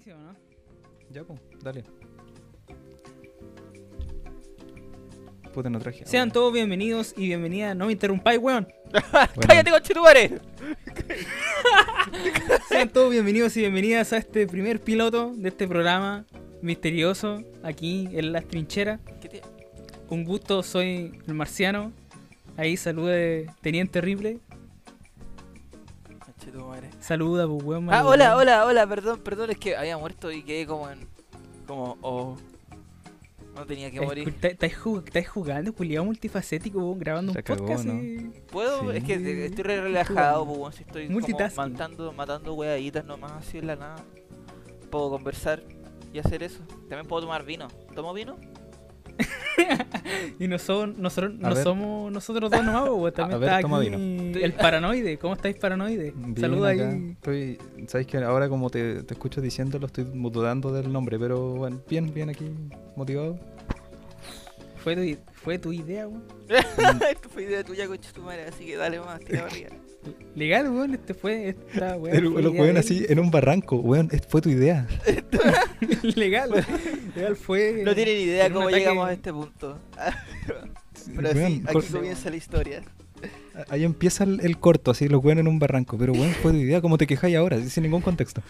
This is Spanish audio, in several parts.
inicio, ¿no? Ya, pues, dale. Puta, no traje. Sean todos bienvenidos y bienvenidas. No me interrumpáis, weón. Bueno, ¡Cállate, conchetumare! Sean todos bienvenidos y bienvenidas a este primer piloto de este programa misterioso aquí en las trincheras. ¿Qué te- Un gusto, soy el marciano. Ahí salude Teniente Ripley. Saluda, pues, weón. Ah, hola, hola, hola, perdón, perdón, es que había muerto y quedé como en. Como, oh. No tenía que Eh, morir. ¿Estáis estáis jug- estáis jugando, culiado multifacético, weón, grabando un podcast? ¿no? y- ¿Puedo? Sí. Es que estoy re relajado, pues, weón, si estoy como matando, matando weaditas nomás así en la nada. Puedo conversar y hacer eso. También puedo tomar vino. ¿Tomo vino? Y no son, nosotros, no ver. somos nosotros dos nomás, weón. También A ver, está toma aquí el paranoide. ¿Cómo estáis, paranoide? Saluda ahí. Estoy, sabes que ahora como te, te escucho diciéndolo estoy dudando del nombre, pero bueno, bien, bien aquí, motivado. Fue tu, fue tu idea, weón. Esto fue idea tuya, conchetumare, así que dale más, tira arriba. Legal, weón. Este fue esta, weón. El, fue los weón así en un barranco, weón, fue tu idea. Legal. Legal fue. No tienen idea cómo ataque- llegamos a este punto. Pero sí, Weón, aquí cor- comienza la historia. Ahí empieza el, el corto, así los weón en un barranco, pero weón, fue tu idea, ¿cómo te quejáis ahora? Sin ningún contexto.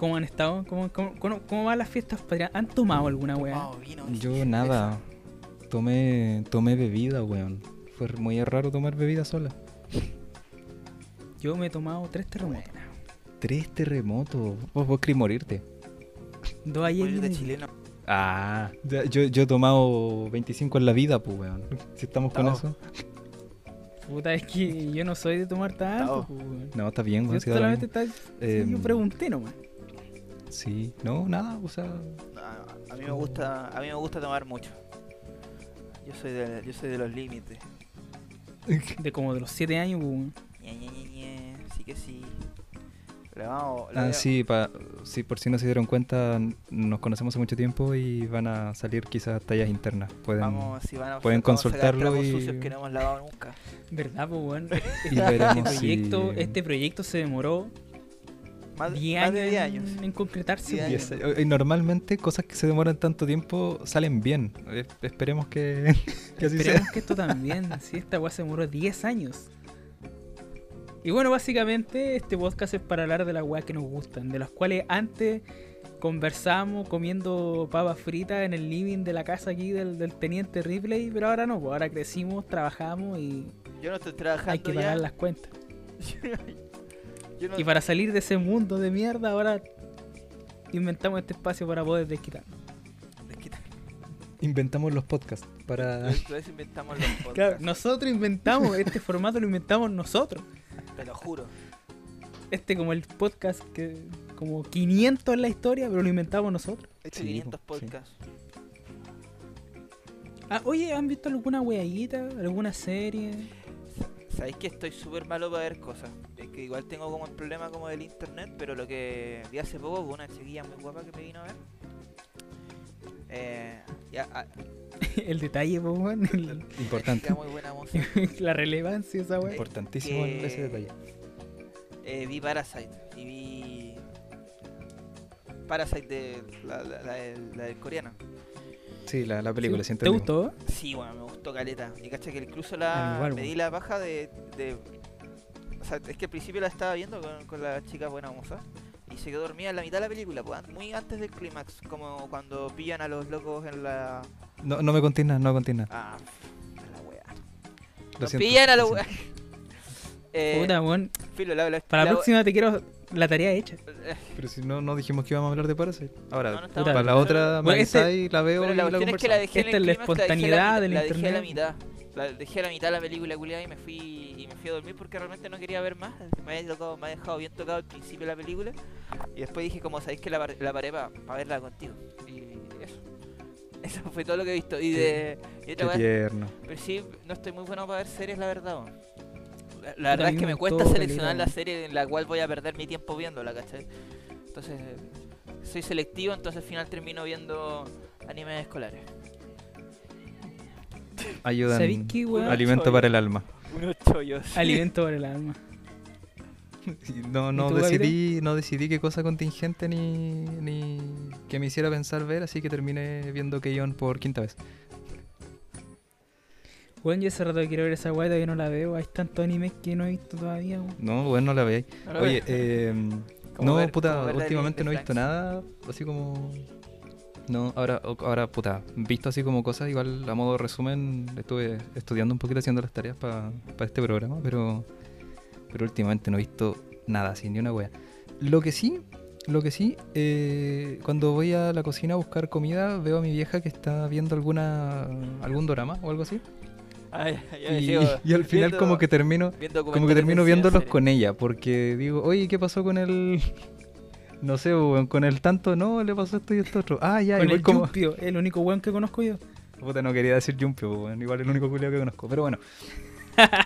¿Y cómo han estado? ¿Cómo, cómo, cómo, cómo van las fiestas patrias? ¿Han tomado alguna weá? Tomado vino, Yo nada, tomé, tomé bebida, weón. Fue muy raro tomar bebida sola. Yo me he tomado tres terremotos. Tres terremotos, vos, vos querés morirte. Dos ayer. De chileno. Ah, yo, yo he tomado 25 en la vida, pues, weón. Si estamos con No. eso. Puta, es que yo no soy de tomar tanto, No. pues, weón. No, está bien, Yo weón. sí, lo solamente está, sí, Em, yo pregunté nomás. Sí, no, nada, o sea. Ah, a mí me gusta, a mí me gusta tomar mucho. Yo soy de, yo soy de los límites. De como de los 7 años, pues, weón. Ñe, Ñe, Ñe, Ñe, sí que sí. Pero vamos, la Ah, veo- sí, pa, sí, por si no se dieron cuenta, nos conocemos hace mucho tiempo y van a salir quizás tallas internas. Pueden, vamos, si van a pueden a consultarlo y- sucios que no hemos lavado nunca. ¿Verdad, pues, Este proyecto, si- este proyecto se demoró Más, 10 más años, de 10 en- años. En, concretarse. Diez. Y, normalmente cosas que se demoran tanto tiempo salen bien. Eh, esperemos que, que así sea. Esperemos que esto también, si esta weá se demoró 10 años. Y bueno, básicamente este podcast es para hablar de las weas que nos gustan, de las cuales antes conversamos comiendo papas fritas en el living de la casa aquí del, del teniente Ripley, pero ahora no, pues ahora crecimos, trabajamos y Yo no estoy trabajando hay que ya. pagar las cuentas. No- Y para salir de ese mundo de mierda, ahora inventamos este espacio para poder desquitar. Es que Inventamos los podcasts para... entonces inventamos los podcasts. Claro, nosotros inventamos, este formato lo inventamos nosotros. Te lo juro. Este como el podcast que como 500 en la historia, pero lo inventamos nosotros. Este Sí, 500 po, sí. podcasts. Ah, oye, ¿han visto alguna weadita? ¿Alguna serie? Sabéis que estoy súper malo para ver cosas. Que igual tengo como el problema como del internet, pero lo que vi hace poco con una chiquilla muy guapa que me vino a ver. Eh, ya, ah, el detalle, pues, weón, el- Importante. muy buena música. la relevancia esa wea. Importantísimo que- ese detalle. Eh, vi Parasite y vi Parasite de la, la, la del- la del coreano. Sí, la, la película, Sí, ¿Te gustó? Sí, bueno, me gustó caleta. Y caché que incluso la igual, me weón. di la baja de, de- O sea, es que al principio la estaba viendo con, con la chica buena moza. Y se quedó dormida en la mitad de la película, pues, muy antes del clímax, como cuando pillan a los locos en la. No, no me contés nada, no me contés nada. Ah, la wea. Lo siento, pillan a lo los wea. Eh, Puta, weón. filo, la- la- Para la la- próxima te quiero la tarea hecha. eh, Pero si no, no dijimos que íbamos a hablar de Parasite. Ahora, No, no estamos para la otra, Bueno, este- la veo Pero y la es que la dejé en Esta el es la espontaneidad la, del la dejé a la internet. mitad. La dejé a la mitad la película culiada y me fui y me fui a dormir porque realmente no quería ver más. Me había, tocado, me había dejado bien tocado al principio de la película. Y después dije, como sabéis que la, la paré para verla contigo. Y eso. Eso fue todo lo que he visto. Y de. y otra Qué tierno. pero sí, no estoy muy bueno para ver series, la verdad. La, verdad es que me cuesta seleccionar la serie en la cual voy a perder mi tiempo viéndola, ¿cachai? Entonces, soy selectivo, entonces al final termino viendo animes escolares. Ayudan. ¿Sabéis qué, weón? Alimento para el alma. Unos chollos. Alimento para el alma. No, no decidí, no decidí qué cosa contingente ni, ni que me hiciera pensar ver, así que terminé viendo Keyon por quinta vez. Bueno, yo hace rato que quiero ver esa weá, todavía no la veo. Hay tantos animes que no he visto todavía. No, bueno, no la veis. No Oye, eh, no, ver- puta, últimamente no he visto nada, así como... No, ahora, ahora, puta, visto así como cosas, igual a modo de resumen, estuve estudiando un poquito haciendo las tareas para este programa, pero, pero últimamente no he visto nada, así, ni una wea. Lo que sí, lo que sí, eh, cuando voy a la cocina a buscar comida, veo a mi vieja que está viendo alguna algún drama o algo así. Ay, me Y, y al final viendo- como que termino como que termino viéndolos con ella, porque digo, oye, ¿qué pasó con el... No sé, weón, con el tanto, no, le pasó esto y esto otro. Ah, ya, Con igual el como... Yumpio, el único weón que conozco yo. Puta, no quería decir Jumpio, weón, igual el único culiao que conozco, pero bueno.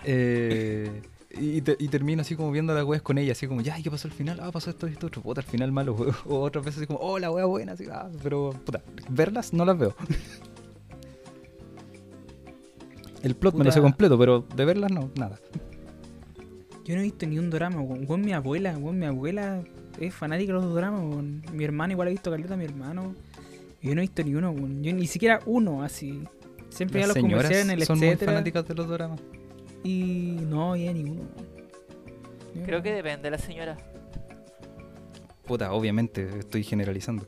Eh, y, te- y termino así como viendo las weas con ella, así como, ya, ¿y qué pasó al final? Ah, pasó esto y esto otro. Puta, al final malo, weón. O otras veces así como, oh, la wea buena, así, ah, pero, puta, verlas no las veo. El plot me lo sé completo, pero de verlas no, nada. Yo no he visto ni un drama, weón. Weón, mi abuela, weón, mi abuela es fanática de los dramas, weón. Mi hermano igual ha visto caleta, mi hermano. Yo no he visto ni uno, weón. Yo ni siquiera uno, así. Siempre a Las los comerciales en el son muy etcétera. fanáticas de los dramas. Y no, ya ni uno. weón. Creo que depende de la señora. Puta, obviamente, estoy generalizando.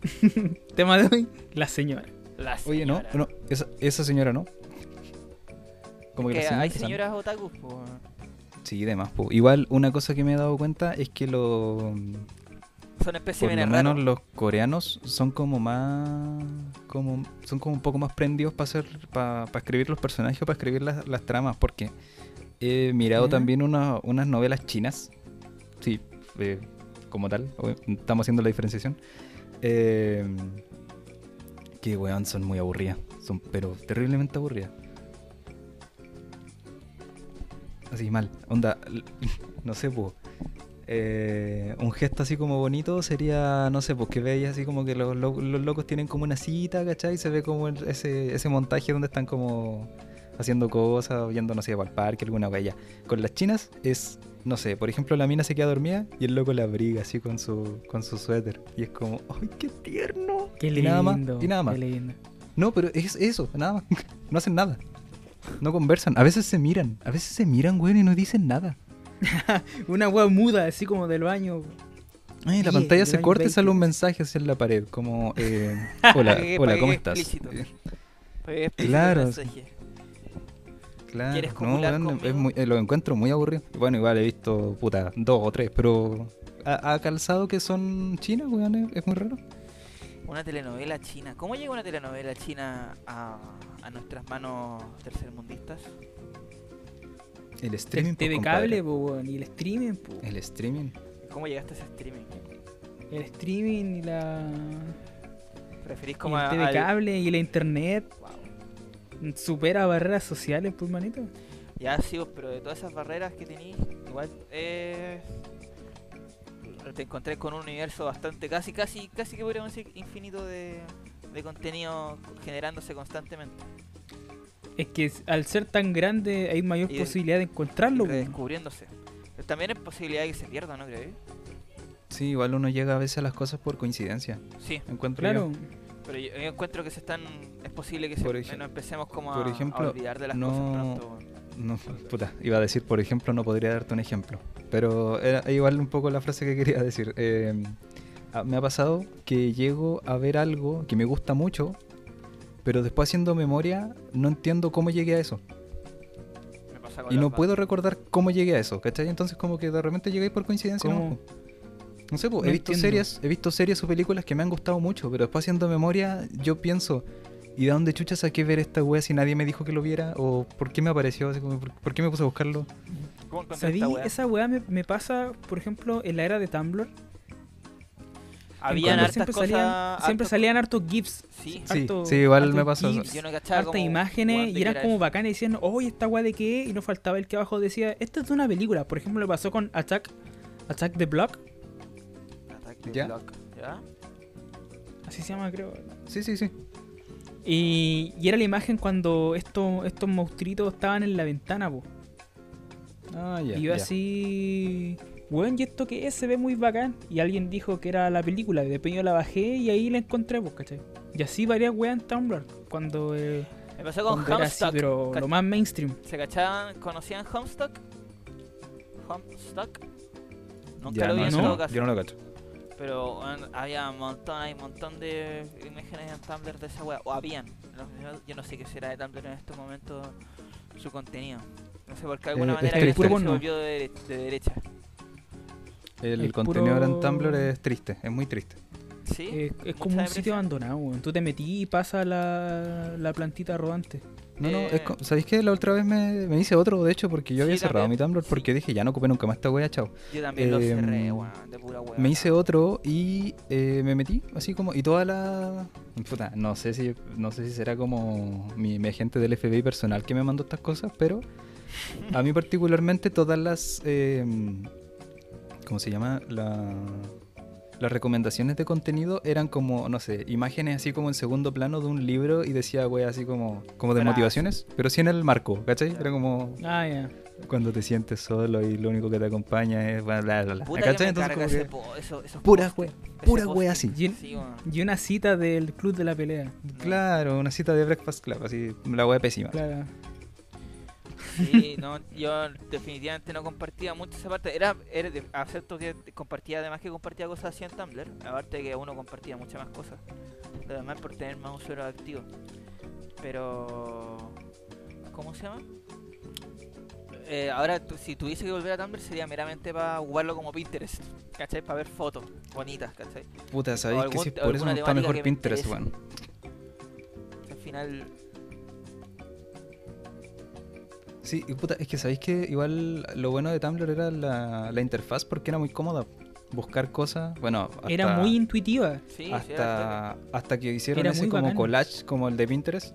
Tema de hoy, la señora. La Oye, no, señora. no, esa, esa señora no. Como Que las hay señoras- otakus. Sí, demás. po. Igual, una cosa que me he dado cuenta es que los. Son Por lo menos raros. los coreanos son como más. como Son como un poco más prendidos para hacer. para escribir los personajes o para escribir las, las tramas. Porque he mirado también una- unas novelas chinas. Sí, eh, como tal. Estamos haciendo la diferenciación. Eh, que weón, son muy aburridas. Son pero terriblemente aburridas. Así mal. Onda, no sé, pues. un gesto así como bonito sería, no sé, pues que veis así como que los, lo- los locos tienen como una cita, ¿cachai? Se ve como el- ese, ese montaje donde están como haciendo cosas, yendo, no sé, al parque, alguna wea. Con las chinas es, no sé, por ejemplo, la mina se queda dormida y el loco la abriga así con su, con su suéter. Y es como, ¡ay, qué tierno! Qué y lindo. nada más, y nada más. Qué lindo. No, pero es eso, nada más. No hacen nada. No conversan. A veces se miran. A veces se miran, güey, y no dicen nada. Una weá muda, así como del baño. Ay, la pantalla se corta y 20. sale un mensaje hacia la pared. Como, eh, hola, Pagué- hola, ¿cómo estás? explícito. Eh, Claro, mensaje. Claro, ¿Quieres no, weón, es muy- eh, lo encuentro muy aburrido. Bueno, igual he visto, puta, dos o tres, pero ha, calzado que son chinas, weón, es, es muy raro. Una telenovela china. ¿Cómo llega una telenovela china a, a nuestras manos tercermundistas? El streaming, El pues, TV cable, po, weón, y el streaming, po. El streaming. ¿Cómo llegaste a ese streaming? El streaming y la. ¿Preferís Y como el a- TV al- cable y la internet. Wow. Supera barreras sociales, pues, manito. Ya sí, vos, pero de todas esas barreras que tenéis, igual eh, te encontré con un universo bastante, casi, casi, casi que podríamos decir infinito de, de contenido generándose constantemente. Es que al ser tan grande hay mayor Y- posibilidad de encontrarlo, po. redescubriéndose. Pero también es posibilidad de que se pierda, ¿no crees? Sí, igual uno llega a veces a las cosas por coincidencia. Sí, Encuentro Claro. yo. pero yo, yo encuentro que se están. Es posible que se, nos empecemos como por a, ejemplo, a olvidar de las no- cosas pronto. No, puta, iba a decir, por ejemplo, no podría darte un ejemplo. Pero era igual un poco la frase que quería decir. Eh, me ha pasado que llego a ver algo que me gusta mucho, pero después haciendo memoria no entiendo cómo llegué a eso. Me pasa con Y no bandas. puedo recordar cómo llegué a eso, ¿cachai? Entonces como que de repente llegué por coincidencia. ¿Cómo? ¿no? No sé, pues, No he visto entiendo. series, he visto series o películas que me han gustado mucho, pero después haciendo memoria yo pienso, ¿y de dónde chucha saqué ver esta wea si nadie me dijo que lo viera? ¿O por qué me apareció? Así como, ¿por, por qué me puse a buscarlo? ¿Cómo encontré ¿Sabí? Esa weá me, me pasa, por ejemplo, en la era de Tumblr. Habían hartas siempre cosas. salían, siempre hartos- salían hartos GIFs, Sí, Sí, harto- sí, igual hartos me eso. GIFs, yo no cachaba hartas como, imágenes y eran era como eso. bacanas diciendo, oye, esta weá de qué, y no faltaba el que abajo decía, esto es de una película. Por ejemplo, le pasó con Attack, Attack the Block, Attack the ¿Ya? Block, ¿ya? así se llama, creo. Sí, sí, sí. Y, y era la imagen cuando estos, estos monstruitos estaban en la ventana, po. Ah, ya. y yo así, weón, ¿y esto qué es? Se ve muy bacán. Y alguien dijo que era la película, y después yo la bajé y ahí la encontré, pues, ¿cachai? Y así varias weas en Tumblr, cuando, eh, Me pasó con cuando así, Homestuck. pero lo más mainstream. ¿Se cachaban? ¿Conocían Homestuck? Homestuck. Nunca Ya, lo vi no, en todo no, caso. yo no lo cacho. Pero había un montón, hay un montón de imágenes en Tumblr de esa wea. O habían. Yo- no sé qué será de Tumblr en estos momentos su contenido. No sé por qué de alguna Eh, manera puro se volvió de, de derecha. El Es contenido ahora en puro- Tumblr es triste, es muy triste. ¿Sí? Es, es Mucha como un depresión. sitio abandonado, weón. Tú te metí y pasa la, la plantita rodante. No, no, Eh, es co- ¿sabéis qué? La otra vez me, me hice otro, de hecho, porque yo Sí, había cerrado también, mi Tumblr sí. porque dije, ya no ocupé nunca más esta wea, chao. Yo también lo Em, cerré, weón, de pura wea. Me hice otro y eh, me metí, así como, y toda la... Puta, no sé si, no sé si será como mi, mi agente del FBI personal que me mandó estas cosas, pero a mí particularmente todas las... eh, ¿Cómo se llama? La, las recomendaciones de contenido eran como, no sé, imágenes así como en segundo plano de un libro y decía, wea, así como, como de motivaciones, pero sí en el marco, ¿cachai? Era como Ah, ya. cuando te sientes solo y lo único que te acompaña es bla, bla, bla. Puta Entonces como que... po- eso- esos Pura ese pura wea así. Y, Sí, weón. y una cita del club de la pelea. Claro, una cita de Breakfast Club, así, la wea pésima. Claro. Sí, no, yo definitivamente no compartía mucho esa parte. Era, era acepto que compartía, además que compartía cosas así en Tumblr. Aparte que uno compartía muchas más cosas. Además por tener más usuarios activos. Pero... ¿Cómo se llama? Eh, ahora, si tuviese que volver a Tumblr sería meramente para jugarlo como Pinterest. ¿Cachai? Para ver fotos bonitas, ¿cachai? Puta, ¿sabéis que si por eso no está mejor Pinterest, weón? Al final... Sí, y puta, es que sabéis que igual lo bueno de Tumblr era la, la interfaz porque era muy cómoda. Buscar cosas, bueno, hasta, Era muy intuitiva. Sí, sí, era hasta, hasta que hicieron Era ese como bacán. collage como el de Pinterest.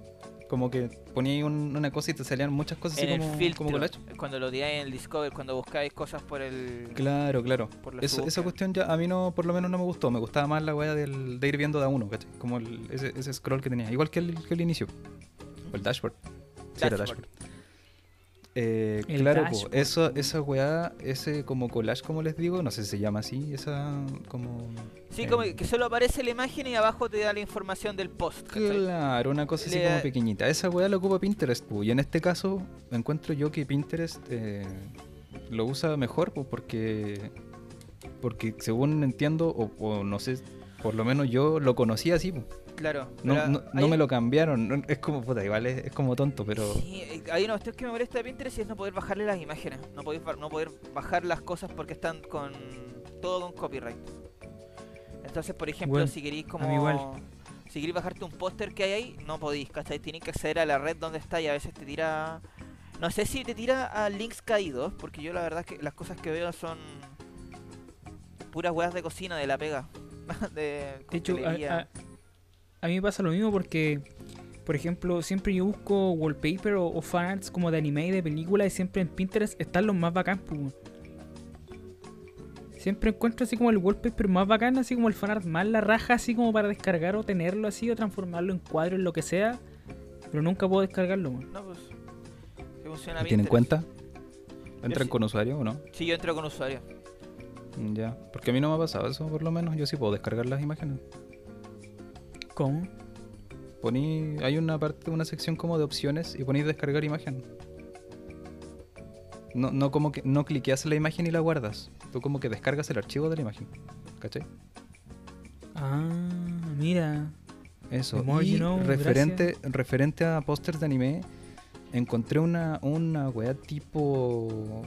Como que ponía ahí un- una cosa y te salían muchas cosas así en como, el filtro, como collage. cuando lo tiráis en el Discover, cuando buscáis cosas por el... Claro, claro. Por la Eso- esa cuestión ya a mí no, por lo menos no me gustó. Me gustaba más la weá del, de ir viendo de a uno, ¿cachai? Como el- ese, ese scroll que tenía. Igual que el, que el inicio. O el dashboard. Sí, era Dashboard. Eh, claro, po, eso, esa weá, ese como collage, como les digo, no sé si se llama así, esa como... Sí, eh, como que solo aparece la imagen y abajo te da la información del post. ¿cachai? Claro, una cosa así Le- como pequeñita. Esa weá la ocupa Pinterest, po, y en este caso encuentro yo que Pinterest eh, lo usa mejor, po, porque porque según entiendo, o, o no sé, por lo menos yo lo conocía así, po. Claro. no, no, no hay- me lo cambiaron, es como, puta, igual es, es como tonto, pero... Sí, hay una cuestión que me molesta de Pinterest y es no poder bajarle las imágenes. No poder, no poder bajar las cosas porque están con... Todo con copyright. Entonces, por ejemplo, Bueno, si queréis como... igual. Si queréis bajarte un póster que hay ahí, no podéis, ¿cachai? Tenéis que acceder a la red donde está y a veces te tira... No sé si te tira a links caídos, porque yo la verdad es que las cosas que veo son... Puras weas de cocina, de la pega. de De hecho, a, coctelería. a- a mí me pasa lo mismo porque, por ejemplo, siempre yo busco wallpaper o, o fanarts como de anime y de películas y siempre en Pinterest están los más bacán, pues. Siempre encuentro así como el wallpaper más bacán, así como el fanart más la raja, así como para descargar o tenerlo así o transformarlo en cuadro, en lo que sea. Pero nunca puedo descargarlo. No, pues... funciona ¿Lo ¿Tienen cuenta? ¿Entran sí. con usuario o no? Sí, yo entro con usuario. Ya, porque a mí no me ha pasado eso, por lo menos. Yo sí puedo descargar las imágenes. ¿Cómo? Poní, hay una parte, una sección como de opciones y ponéis descargar imagen. No, no como que no cliqueas la imagen y la guardas. Tú como que descargas el archivo de la imagen. ¿Cachai? Ah, mira. Eso. Y you know, referente, referente a pósters de anime, encontré una, una weá tipo.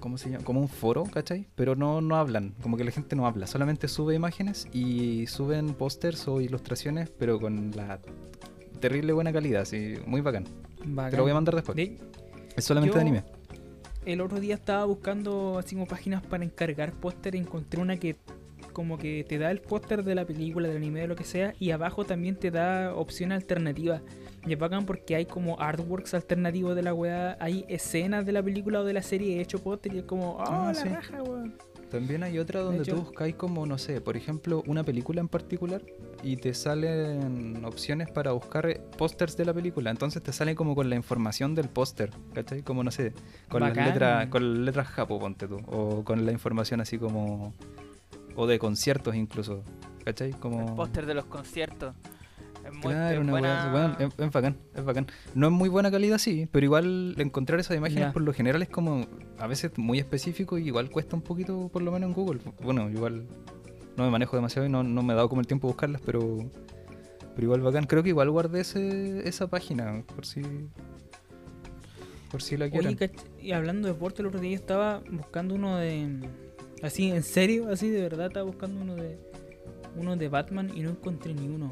¿Cómo se llama? Como un foro, ¿cachai? Pero no, no hablan, como que la gente no habla, solamente sube imágenes y suben pósters o ilustraciones, pero con la terrible buena calidad, así, muy bacán. bacán. Te lo voy a mandar después. De- Es solamente yo- de anime. El otro día estaba buscando así como páginas para encargar póster y encontré una que como que te da el póster de la película, del anime, de lo que sea, y abajo también te da opciones alternativas. Y es bacán porque hay como artworks alternativos de la weá, hay escenas de la película o de la serie hecho póster y es como, oh, Ah, la sí. raja, weón. También hay otra donde hecho- tú buscáis como, no sé, por ejemplo, una película en particular y te salen opciones para buscar eh, pósters de la película. Entonces te salen como con la información del póster, ¿cachai? Como, no sé, con las, letras, con las letras japo, ponte tú. O con la información así como... O de conciertos incluso, ¿cachai? Como... El póster de los conciertos. Es muy Claro, una buena... weón, es, es bacán, es bacán. No es muy buena calidad, sí, pero igual encontrar esas imágenes por lo general es como a veces muy específico y igual cuesta un poquito, por lo menos en Google. Bueno, igual no me manejo demasiado y no, no me he dado como el tiempo de buscarlas, pero, pero igual bacán. Creo que igual guardé ese, esa página, por si por si la quieren. Oye, y hablando de deporte, el otro día estaba buscando uno de. Así, en serio, así de verdad, estaba buscando uno de. Uno de Batman y no encontré ni uno.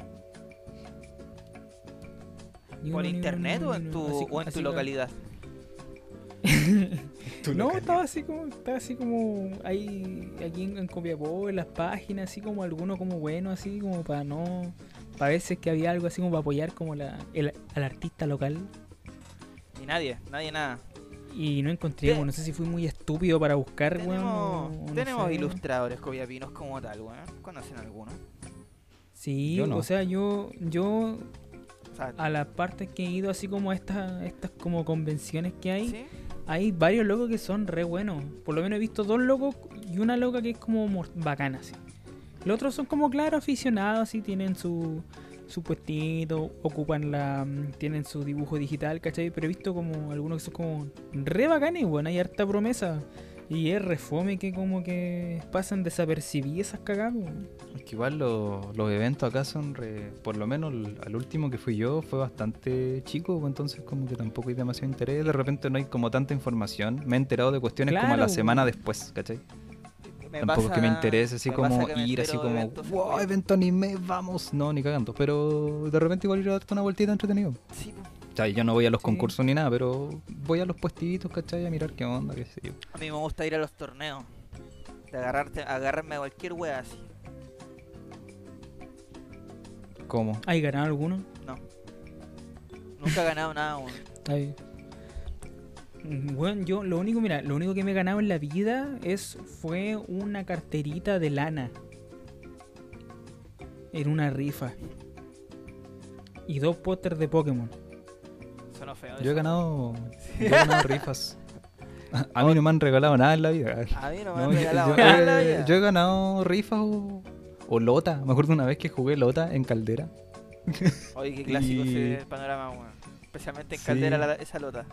¿Por internet o en tu, así- o en tu localidad? No, estaba así como, estaba así como ahí, aquí en, en Copiapó, en las páginas, así como alguno como bueno, así como para no, para ver si es que había algo así como para apoyar como la, el, al artista local Y nadie, nadie nada. y no encontré, bueno, no sé si fui muy estúpido para buscar, weón, Tenemos, o- o no tenemos sé. ilustradores copiapinos como tal, weón. ¿Conocen alguno? Sí, Yo no. o sea, yo, yo a las partes que he ido así como a estas, estas como convenciones que hay, ¿sí? hay varios locos que son re buenos. Por lo menos he visto dos locos y una loca que es como bacana, así. Los otros son como, claro, aficionados, así, tienen su, su puestito, ocupan la... mm, tienen su dibujo digital, ¿cachai? Pero he visto como algunos que son como re bacanes, bueno, hay harta promesa. Y es re fome que como que pasan desapercibidas esas cagadas. Es que igual lo- los eventos acá son, re- por lo menos el- al último que fui yo fue bastante chico, pues entonces como que tampoco hay demasiado interés, de repente no hay como tanta información, me he enterado de cuestiones como a la semana después, ¿cachai? Me tampoco es que me interese así me como ir así como, eventos wow, evento anime, vamos, no, ni cagando, pero de repente igual ir a darte una vueltita entretenido. Sí. Yo no voy a los Sí. concursos ni nada, pero voy a los puestitos, ¿cachai? A mirar qué onda, qué sé yo. a mí me gusta ir a los torneos. De agarrarte, agarrarme a cualquier wea así. ¿Cómo? ¿Hay ganado alguno? No. Nunca he ganado nada, weón. Ay. Bueno, yo lo único, mira, lo único que me he ganado en la vida es fue una carterita de lana. En una rifa. Y dos pósters de Pokémon. Sonó feo. Yo he ganado, yo he ganado rifas. A- mí no me han regalado nada en la vida. A mí no me No, han yo, regalado yo nada en la he, vida. yo he ganado rifas o, o lota. Me acuerdo una vez que jugué lota en Caldera. Oye, qué clásico y- ese panorama, weón. Especialmente en Sí. Caldera, la- esa lota.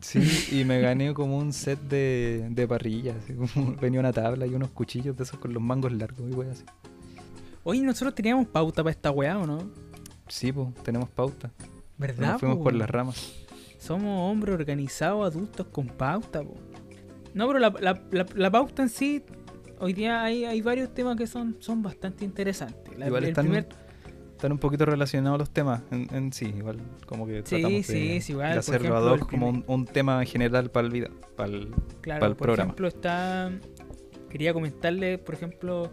Sí, y me gané como un set de, de parrillas. venía una tabla y unos cuchillos de esos con los mangos largos y wey así. Oye, nosotros teníamos pauta para esta weá, ¿o no? Sí, pues, tenemos pauta. ¿Verdad? Nos fuimos po, por las ramas. Somos hombres organizados, adultos con pauta, po. No, pero la, la- la- la pauta en sí, hoy día hay, hay varios temas que son, son bastante interesantes. Igual el están, primer- están un poquito relacionados los temas en, en sí. Igual como que Sí, tratamos sí, de, es igual, de por hacerlo ejemplo, ad el hoc como un, un tema en general para el vida. Para el, Claro, pa'l por programa. ejemplo, está. Quería comentarle, por ejemplo,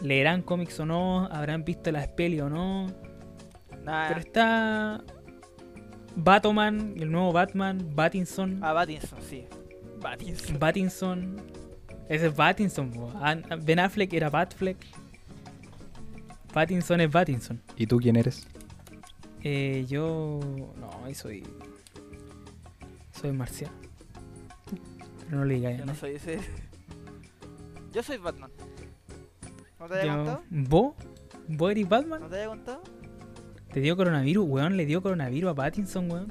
leerán cómics o no, habrán visto las peli o no. Nada. Pero está. Batman, el nuevo Batman, Batinson. Ah, Batinson, sí. Batinson. Batinson. Ese es Batinson. An- Ben Affleck era Batfleck. Batinson es Batinson. ¿Y tú quién eres? Eh, yo. No, ahí soy. Soy marciano. Pero no le digáis Yo no soy ese. Yo soy Batman. ¿No te había Yo- contado? ¿Vos? ¿Vos eres Batman? ¿No te había contado? Te dio coronavirus, weón. Le dio coronavirus a Pattinson, weón.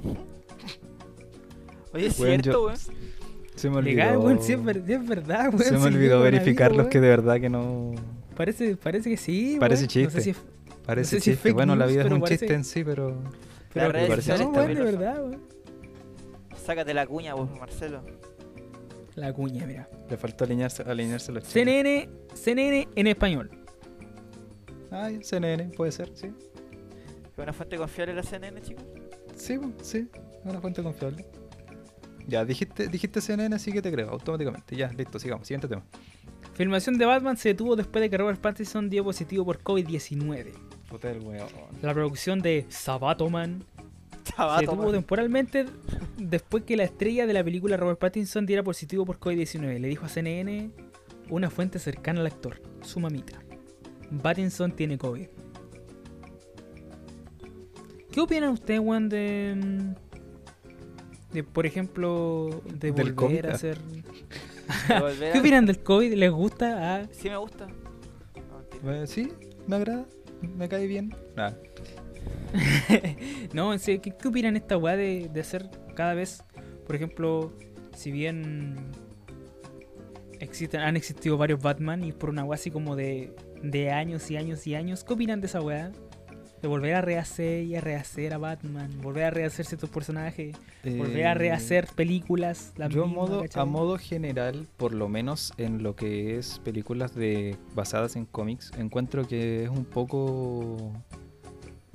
Oye, es Weón, cierto, yo- weón. Se me olvidó. Legal, weón. Sí es, ver- sí es verdad, weón. Se me olvidó verificar los que de verdad que no. Parece, parece que sí, Parece weón. chiste. No sé si es, Parece sé si es chiste. fake bueno, la vida es un parece- chiste en sí, pero. pero redes parece no, weón, de verdad, weón. Sácate la cuña, vos, Marcelo. La cuña, mira. Le faltó alinearse, alinearse los chinos. CNN, CNN en español. Ay, CNN, puede ser, sí. ¿Es una fuente confiable la CNN, chicos? Sí, sí, una fuente confiable. Ya, dijiste, dijiste CNN, así que te creo, automáticamente. Ya, listo, sigamos. Siguiente tema. Filmación de Batman se detuvo después de que Robert Pattinson dio positivo por COVID-19. Puta el weón. La producción de Sabatoman se detuvo man. temporalmente después que la estrella de la película Robert Pattinson diera positivo por COVID-19. Le dijo a CNN una fuente cercana al actor, su mamita. Pattinson tiene COVID. ¿Qué opinan ustedes, weón, de, de, por ejemplo, de volver COVID, a ah. hacer... De volver ¿Qué a- opinan del COVID? ¿Les gusta? Ah, Sí me gusta. No. Eh, sí, me agrada, me cae bien. Nah. no, en serio, ¿qué, qué opinan esta weá de, de hacer cada vez, por ejemplo, si bien existen, han existido varios Batman y por una weá así como de, de años y años y años, ¿qué opinan de esa weá? De volver a rehacer y a rehacer a Batman, volver a rehacer ciertos personajes, volver a Eh, rehacer películas. las Yo modo, a modo general, por lo menos en lo que es películas de basadas en cómics, encuentro que es un poco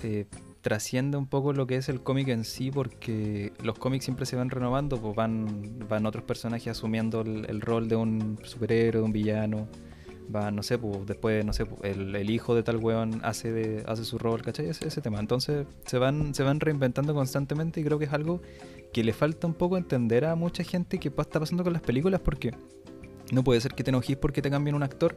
eh, trasciende un poco lo que es el cómic en sí, porque los cómics siempre se van renovando, pues van, van otros personajes asumiendo el, el rol de un superhéroe, de un villano. Va, no sé, pues después, no sé, pues, el, el hijo de tal weón hace de, hace su rol, ¿cachai? Ese, ese tema. Entonces se van, se van reinventando constantemente y creo que es algo que le falta un poco entender a mucha gente que está pasando con las películas porque no puede ser que te enojes porque te cambien un actor.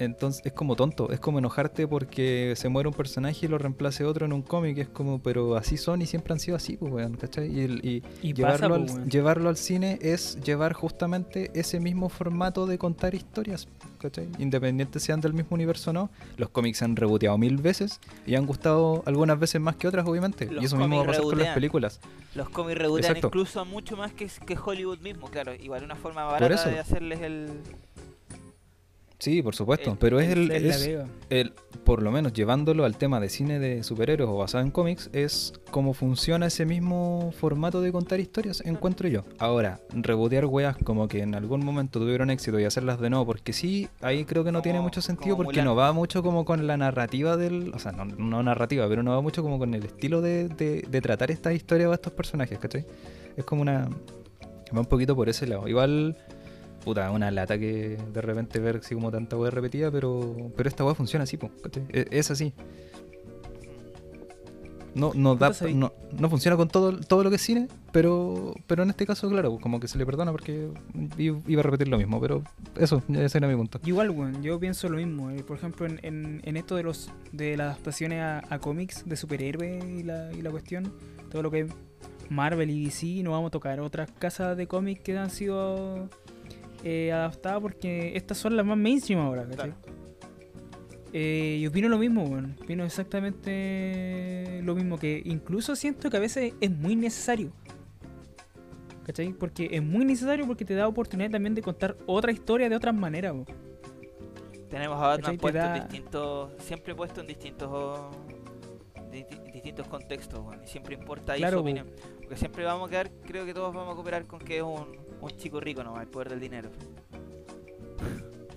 Entonces es como tonto, es como enojarte porque se muere un personaje y lo reemplace otro en un cómic. Es como, pero así son y siempre han sido así, pues, weón, ¿cachai? Y, y Y llevarlo, pasa, al, llevarlo al cine es llevar justamente ese mismo formato de contar historias, ¿cachai? Independiente sean del mismo universo o no, los cómics se han reboteado mil veces y han gustado algunas veces más que otras, obviamente. Los y eso mismo va a pasar con las películas. Los cómics rebotean Exacto. incluso mucho más que, que Hollywood mismo, claro. Igual una forma barata de hacerles el. Sí, por supuesto, El- pero es el, Es el- por lo menos llevándolo al tema de cine de superhéroes o basado en cómics, es cómo funciona ese mismo formato de contar historias, encuentro yo. Ahora, rebotear weas como que en algún momento tuvieron éxito y hacerlas de nuevo, porque sí, ahí creo que no tiene mucho sentido porque no va mucho como con la narrativa del, o sea, no, no narrativa, pero no va mucho como con el estilo de, de, de tratar esta historia o estos personajes, ¿cachai? Es como una... Va un poquito por ese lado. Igual... Puta, una lata que de repente ver así como tanta wea repetida, pero pero esta wea funciona así, po. E- Es, así. No, no, da, no, no funciona con todo, todo lo que es cine, pero pero en este caso, claro, como que se le perdona porque iba a repetir lo mismo, pero eso, ese era mi punto. Igual, weón, yo pienso lo mismo. eh, Por ejemplo, en, en, en esto de los de las adaptaciones a, a cómics de superhéroes y la, y la cuestión, todo lo que es Marvel y DC, no vamos a tocar otras casas de cómics que han sido eh, adaptadas porque estas son las más mainstream ahora, ¿cachai? Eh, y opino lo mismo, weón. Opino exactamente lo mismo. Que incluso siento que a veces es muy necesario. ¿Cachai? Porque es muy necesario porque te da oportunidad también de contar otra historia de otras maneras. Tenemos a Batman puesto da- en distintos. Siempre puesto en distintos. di- di- distintos contextos, weón, y siempre importa ahí Claro, su opinión. Porque siempre vamos a quedar, creo que todos vamos a cooperar con que es un, un chico rico nomás, el poder del dinero.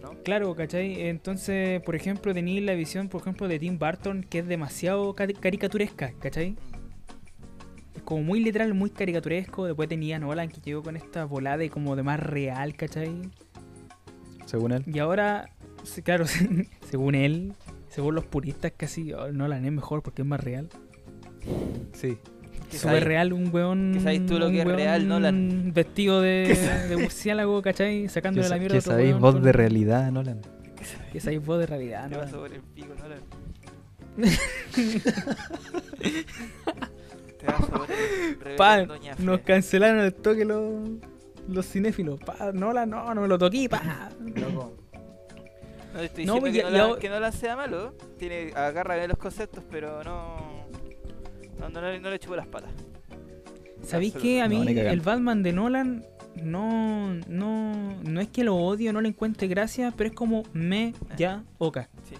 ¿No? Claro, ¿cachai? Entonces, por ejemplo, tenéis la visión, por ejemplo, de Tim Burton, que es demasiado cari- caricaturesca, ¿cachai? Mm. Es como muy literal, muy caricaturesco. Después tenía Nolan, que llegó con esta volada de como de más real, ¿cachai? Según él. Y ahora, claro, según él, según los puristas, casi oh, Nolan es mejor porque es más real. Sí. Que Súper sabes- real un weón. que sabes tú lo que es real, Nolan. Vestido de, de murciélago, ¿cachai? Sacándole la mierda que sabéis weón voz con- de realidad, Nolan. Que sabéis voz de realidad, Te ¿no? vas a poner el pico, Nolan. Te vas a poner Pa, ñafle. nos cancelaron el toque los, los cinéfilos. Pa, Nolan, no, no me lo toqué, pa. Loco. No te estoy No, diciendo pues que, ya- no ya que no la sea malo, tiene, agarra bien los conceptos, pero no, no, no, le- no le chupo las patas. ¿Sabéis qué? A mí el Batman de Nolan no, no, no es que lo odio, no le encuentre gracia, pero es como me, ya, oka. Sí.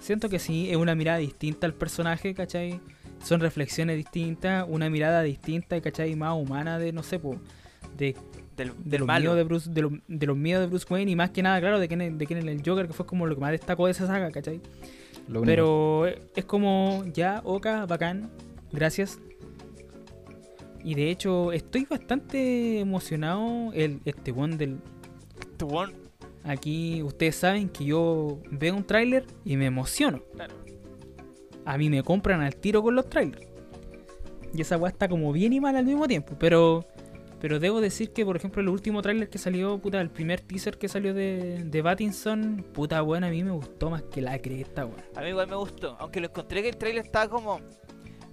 Siento que sí, es una mirada distinta al personaje, ¿cachai? Son reflexiones distintas, una mirada distinta, ¿cachai? Más humana de, no sé, po, de, Del, de del los malo. miedos de Bruce, de, lo- de los miedos de Bruce Wayne y más que nada, claro, de quién es, de quién es el Joker, que fue como lo que más destacó de esa saga, ¿cachai? Lo único. Pero es como, ya, Oka, bacán, gracias. Y de hecho, estoy bastante emocionado. El, este one del. Tu weón, Aquí, ustedes saben que yo veo un tráiler y me emociono. Claro. a mí me compran al tiro con los trailers. Y esa weá está como bien y mal al mismo tiempo. Pero pero debo decir que, por ejemplo, el último tráiler que salió, puta, el primer teaser que salió de, de Battinson, puta, bueno, a mí me gustó más que la cresta, weón. A mí igual me gustó, aunque lo encontré que el trailer estaba como...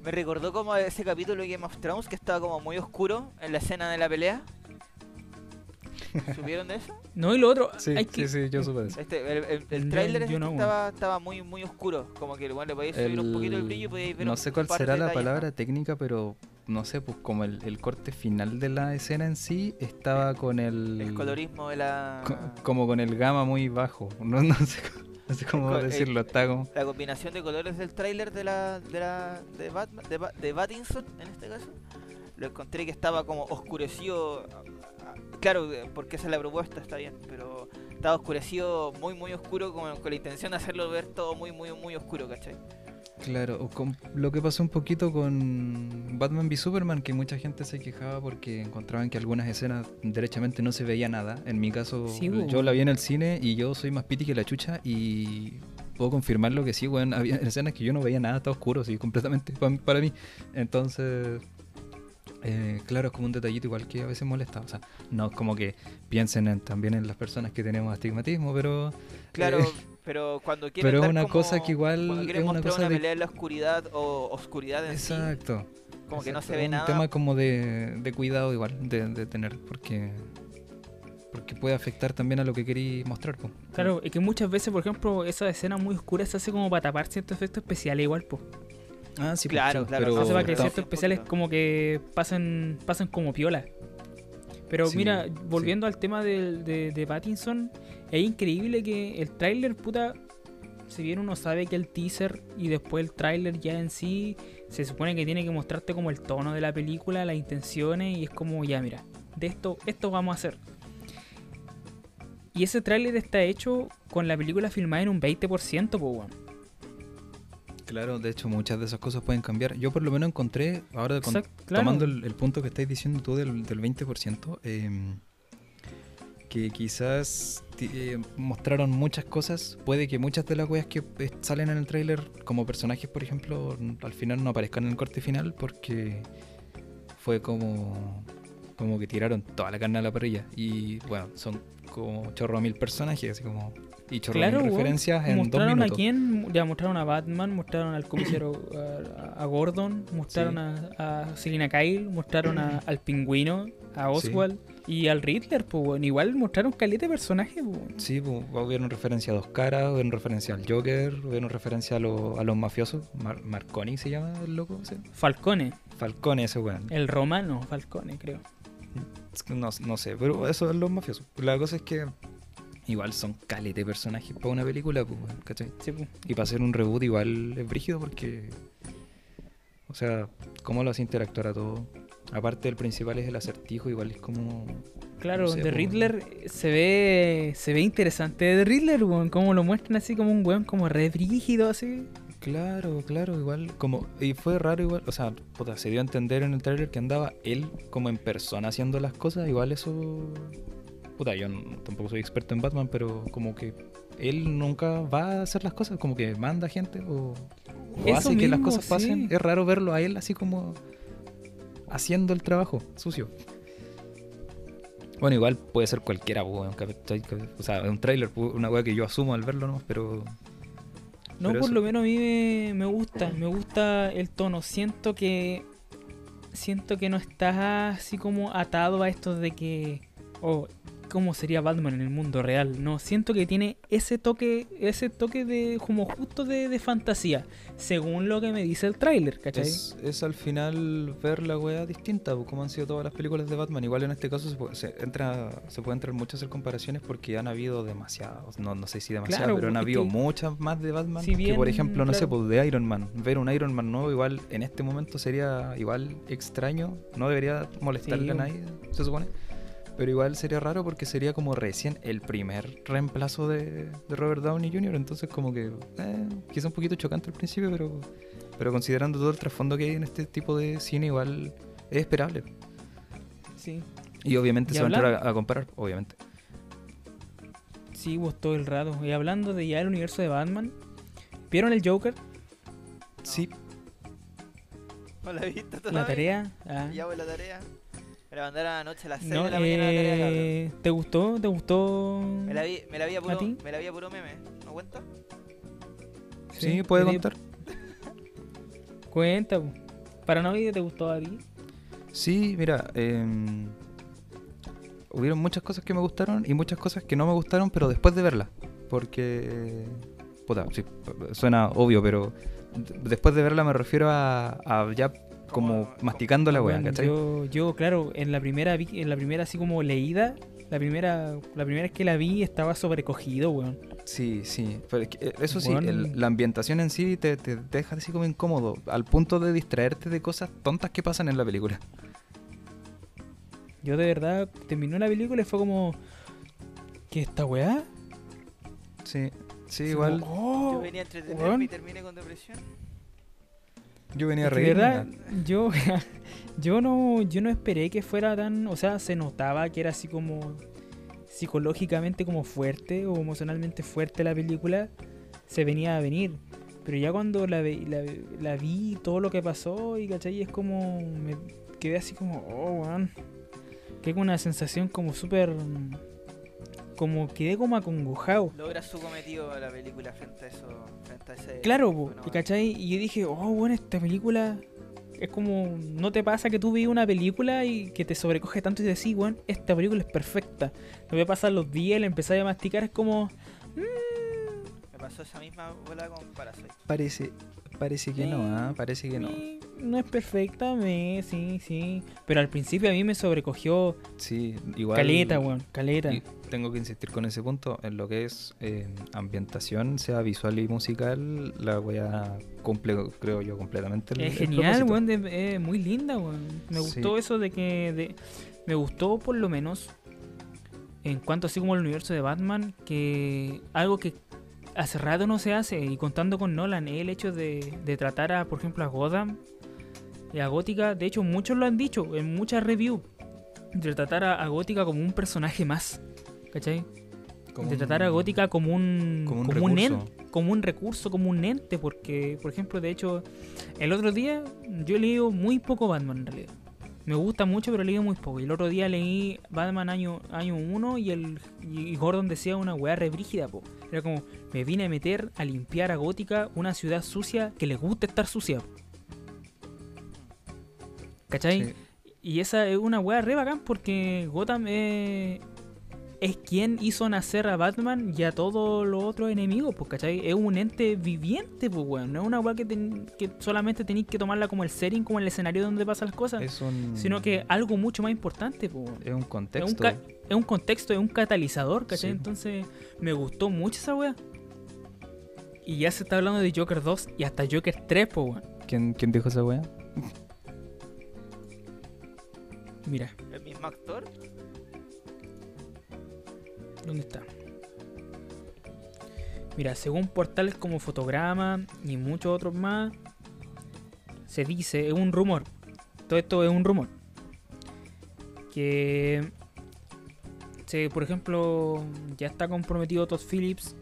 Me recordó como ese capítulo de Game of Thrones que estaba como muy oscuro en la escena de la pelea. ¿Supieron de eso? No, y lo otro, Sí, hay sí, que... sí, yo supe de eso. Este, el, el, el trailer este estaba, estaba muy muy oscuro, como que igual le podíais subir un poquito el brillo y podíais ver No sé cuál será la palabra técnica, pero no sé, pues como el, el corte final de la escena en sí estaba con el... El colorismo de la... co- como con el gama muy bajo. No, no sé, cómo- no sé cómo el- decirlo, está como... La combinación de colores del tráiler de la de la de Batman de, Ba- de en este caso lo encontré que estaba como oscurecido claro eh, porque esa es la propuesta está bien pero estaba oscurecido muy muy oscuro con la intención de hacerlo ver todo muy muy muy oscuro ¿cachai? Claro, con lo que pasó un poquito con Batman v Superman, que mucha gente se quejaba porque encontraban que algunas escenas derechamente no se veía nada. En mi caso, Sí, bo. yo la vi en el cine y yo soy más piti que la chucha y puedo confirmar lo que sí, weón. Había escenas que yo no veía nada, estaba oscuro, sí, completamente, pa- para mí. Entonces, eh, claro, es como un detallito igual que a veces molesta. O sea, no es como que piensen en- también en las personas que tenemos astigmatismo, pero... claro Eh, pero cuando quieren pero es una como- cosa que igual es una cosa una de- pelea en la oscuridad o oscuridad en sí Exacto. como que no se es ve un nada tema como de, de cuidado igual, de, de tener, porque porque puede afectar también a lo que querí mostrar. po. Claro, es que muchas veces, por ejemplo, esa escena muy oscura se hace como para tapar ciertos efectos especiales igual, pues. Ah, sí, Claro, sí, claro, pero no, Hace para que ciertos especiales como que pasen, pasen como piola. Pero Sí, mira, sí. volviendo al tema del- de, de Pattinson, es increíble que el tráiler, puta, si bien uno sabe que el teaser y después el tráiler ya en sí se supone que tiene que mostrarte como el tono de la película, las intenciones y es como ya mira, de esto esto vamos a hacer. Y ese tráiler está hecho con la película filmada en un 20%, pues weón. Claro, de hecho muchas de esas cosas pueden cambiar. Yo por lo menos encontré, ahora con- Exacto, claro. tomando el, el punto que estáis diciendo tú del, del 20%, em, que quizás eh, mostraron muchas cosas. Puede que muchas de las weas que eh, salen en el tráiler, como personajes, por ejemplo, al final no aparezcan en el corte final porque fue como, como que tiraron toda la carne a la parrilla. Y bueno, son como chorro a mil personajes, así como. Y chorro a Claro, referencias en dos mostraron a minutos. quién, ya mostraron a Batman, mostraron al comisario a, a Gordon, mostraron Sí. a, a Selina Kyle, mostraron a- al pingüino, a Sí. Oswald y al Riddler, pues bueno, igual mostraron caleta de personajes, pues. Sí, pues, hubieron referencia a Dos Caras, hubieron referencia al Joker, hubieron referencia a, lo- a los mafiosos. Mar- Marconi se llama el loco, ¿sí? Falcone, Falcone ese weón. el romano Falcone, creo. No, no sé, pero eso es los mafiosos. La cosa es que igual son calete de personajes para una película, pues, ¿cachai? Sí, pues. Y para hacer un reboot igual es brígido porque... O sea, ¿cómo lo hace interactuar a todo? Aparte del principal es el acertijo, igual es como... Claro, No sé, de pues. Riddler se ve se ve interesante de Riddler, weón, como lo muestran así como un weón como re brígido así. Claro, claro, igual, como, y fue raro igual, o sea, puta, se dio a entender en el trailer que andaba él como en persona haciendo las cosas, igual eso, puta, yo tampoco soy experto en Batman, pero como que él nunca va a hacer las cosas, como que manda gente o, hace que las cosas pasen, sí. es raro verlo a él así como haciendo el trabajo sucio. Bueno, igual puede ser cualquiera, o sea, un trailer, una weá que yo asumo al verlo nomás, pero No, Pero por eso- lo menos a mí me, me gusta, me gusta el tono. Siento que siento que no estás así como atado a esto de que oh, cómo sería Batman en el mundo real. No, siento que tiene ese toque, ese toque de como justo de, de fantasía, según lo que me dice el tráiler, ¿cachai? Es, es al final ver la wea distinta, como han sido todas las películas de Batman. Igual en este caso se puede, se entra, se puede entrar mucho a hacer comparaciones porque han habido demasiados, no, no sé si demasiadas, Claro, pero han habido muchas más de Batman. Si que por ejemplo, no sé, claro. pues de Iron Man. Ver un Iron Man nuevo igual en este momento sería igual extraño, no debería molestarle Sí, a nadie, se supone. Pero igual sería raro porque sería como recién el primer reemplazo de, de Robert Downey Jr. Entonces como que eh, quizá un poquito chocante al principio, pero, pero considerando todo el trasfondo que hay en este tipo de cine igual es esperable. Sí, Y obviamente Y se va a entrar a, a comparar, obviamente. sí, vos todo el rato. Y hablando de ya el universo de Batman, ¿vieron el Joker? No la he visto La todavía. tarea. ah. Ya voy la tarea. Me la mandaron anoche a las 6 No, de la mañana la tarea, cabrón. eh, ¿Te gustó? ¿Te gustó? Me la vi, me la vi a puro, ti? me la vi a puro meme. ¿No cuenta? Sí, puede ¿te- contar. Cuenta, po. Paranoide, ¿te gustó a ti? Sí, mira, em, hubieron muchas cosas que me gustaron y muchas cosas que no me gustaron, pero después de verla. Porque, puta, sí, suena obvio, pero después de verla me refiero a, a ya como masticando la weá, ¿cachai? yo, yo, claro, en la primera vi- en la primera así como leída, la primera, la primera vez que la vi estaba sobrecogido, weón. Sí, sí. pero es que, eh, eso sí, Bueno. el- la ambientación en sí te, te deja así como incómodo, al punto de distraerte de cosas tontas que pasan en la película. Yo de verdad terminó la película y fue como. ¿Qué esta weá? Sí, sí, igual. como, oh, Yo venía a entretenerme weón. y terminé con depresión. Yo venía a reír. verdad, yo, yo no, yo no esperé que fuera tan, o sea, se notaba que era así como psicológicamente como fuerte o emocionalmente fuerte la película, se venía a venir. Pero ya cuando la, la, la vi, todo lo que pasó y cachai, es como, me quedé así como, oh, weón. Quedé con una sensación como súper, como quedé como acongojado. Logra su cometido la película frente a eso. Ese Claro, po, y ¿cachai? Y yo dije, oh, bueno, esta película es como, ¿no te pasa que tú ves una película y que te sobrecoge tanto y decís, bueno, esta película es perfecta? Te voy a pasar los días, la empecé a masticar, es como, Me pasó esa misma bola con Parasite. Parece, parece que no, ¿ah? Parece que no. "Eh, no es perfecta, me, sí, sí. Pero al principio a mí me sobrecogió Sí, igual. caleta, weón, caleta. y tengo que insistir con ese punto. En lo que es eh, ambientación, sea visual y musical, la weá cumple, creo yo, completamente. el- Es genial, weón, es muy linda, weón. Me Sí. gustó eso de que... de- me gustó por lo menos, en cuanto así como el universo de Batman, que algo que hace rato no se hace, y contando con Nolan, el hecho de, de tratar a, por ejemplo, a Gotham y a Gótica, de hecho muchos lo han dicho en muchas reviews, de tratar a, a Gótica como un personaje más, ¿cachai? Como de tratar a Gótica como un, como un como un recurso. ente, como un recurso, como un ente, porque, por ejemplo, de hecho, el otro día yo he leído muy poco Batman en realidad. Me gusta mucho, pero leído muy poco. Y el otro día leí Batman año año 1 y el y Gordon decía una weá re brígida, po. Era como, me vine a meter a limpiar a Gótica, una ciudad sucia que le gusta estar sucia. ¿Cachai? Sí. Y esa es una weá re bacán porque Gotham es, es quien hizo nacer a Batman y a todos los otros enemigos, pues, ¿cachai? Es un ente viviente, pues, weón. No es una weá que, ten- que solamente tenéis que tomarla como el setting, como el escenario donde pasan las cosas, Es un, sino que algo mucho más importante, pues, weón. es un Es un, contexto. ca- es un contexto, es un catalizador, ¿cachai? Sí. Entonces, me gustó mucho esa weá. Y ya se está hablando de Joker 2 y hasta Joker 3, pues, weón. ¿Quién, quién dijo esa weá? Mira, El mismo actor. ¿Dónde está? Mira, según portales como Fotograma y muchos otros más, se dice, es un rumor, todo esto es un rumor, que, se, por ejemplo, ya está comprometido Todd Phillips,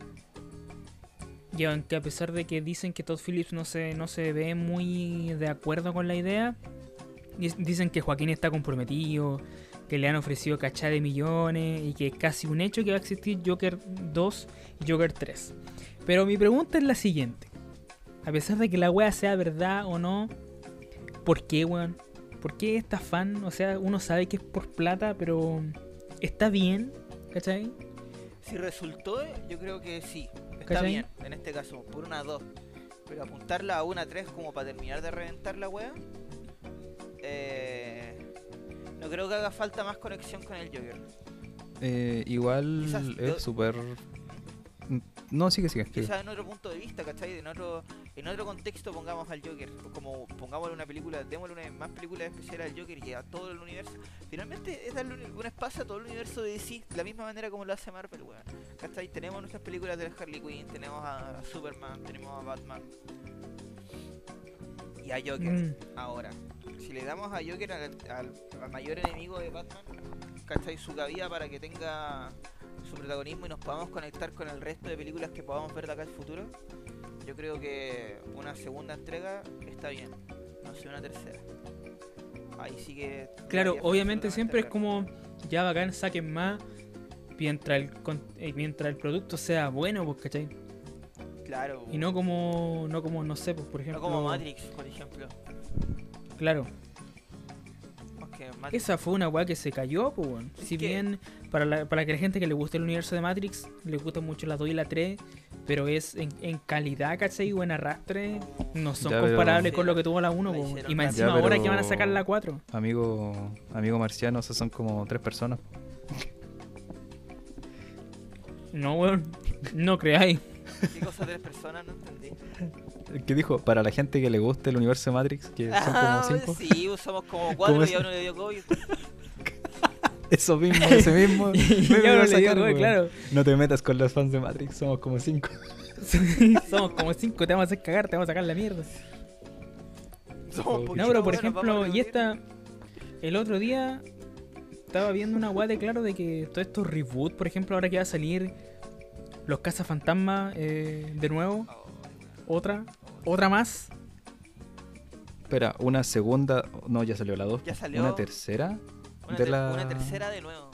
y aunque a pesar de que dicen que Todd Phillips no se, no se ve muy de acuerdo con la idea, dicen que Joaquín está comprometido, que le han ofrecido cachá de millones y que es casi un hecho que va a existir Joker 2 y Joker 3. Pero mi pregunta es la siguiente. A pesar de que la wea sea verdad o no, ¿por qué, weón? ¿Por qué esta fan? O sea, uno sabe que es por plata, pero está bien, ¿cachai? Si resultó, yo creo que sí. Está ¿Cachai? bien, en este caso, por una 2. Pero apuntarla a una 3 como para terminar de reventar la wea. Eh, no creo que haga falta más conexión con el Joker. Eh, igual Quizás es súper. No, sigue, sigue. sigue. Quizás en otro punto de vista, ¿cachai? En otro, en otro contexto pongamos al Joker. Como pongámosle una película, démosle una, más películas especiales al Joker y a todo el universo. Finalmente es darle un, un espacio a todo el universo de DC, de la misma manera como lo hace Marvel, weón. ¿Cachai? Tenemos nuestras películas de Harley Quinn, tenemos a Superman, tenemos a Batman. Y a Joker. Mm, Ahora, si le damos a Joker al, al- al mayor enemigo de Batman, ¿cachai? Su cabida para que tenga su protagonismo y nos podamos conectar con el resto de películas que podamos ver de acá al futuro, yo creo que una segunda entrega está bien. no sé, una tercera. Ahí sí que. Claro, obviamente siempre es como ya bacán, saquen más mientras el, eh, mientras el producto sea bueno, pues, ¿cachai? Claro. Y no como, no como, no sé, pues, por no ejemplo. como Matrix, por ejemplo. Claro, Matrix. esa fue una weá que se cayó, pues, weón. Es Si que- bien para la, para que la gente que le guste el universo de Matrix, le gusta mucho la 2 y la 3, pero es en, en calidad, ¿cachai? O en arrastre, no son Ya, pero- comparables Sí, con lo que tuvo la 1, la pues, Y más encima Ya, ahora pero- que van a sacar la 4. Amigo, amigo marciano, esos son como tres personas. No, weón, no creáis. ¿Qué cosa tres personas? No entendí. ¿Qué dijo? Para la gente que le guste el universo de Matrix, que son como Ah, cinco. Sí, somos como cuatro y a uno le dio COVID. Eso mismo, ese mismo. No a digo, sacar, claro. No te metas con los fans de Matrix, somos como cinco. Somos como 5, te vamos a hacer cagar, te vamos a sacar la mierda. Somos No, pero por ejemplo, y esta. El otro día estaba viendo una de claro de que todos estos reboot, por ejemplo, ahora que va a salir Los Cazafantasmas eh, de nuevo, Oh, otra, otra más. Espera, una segunda. No, ya salió la dos. Ya salió. Una tercera. Una, de ter- la- una tercera de nuevo.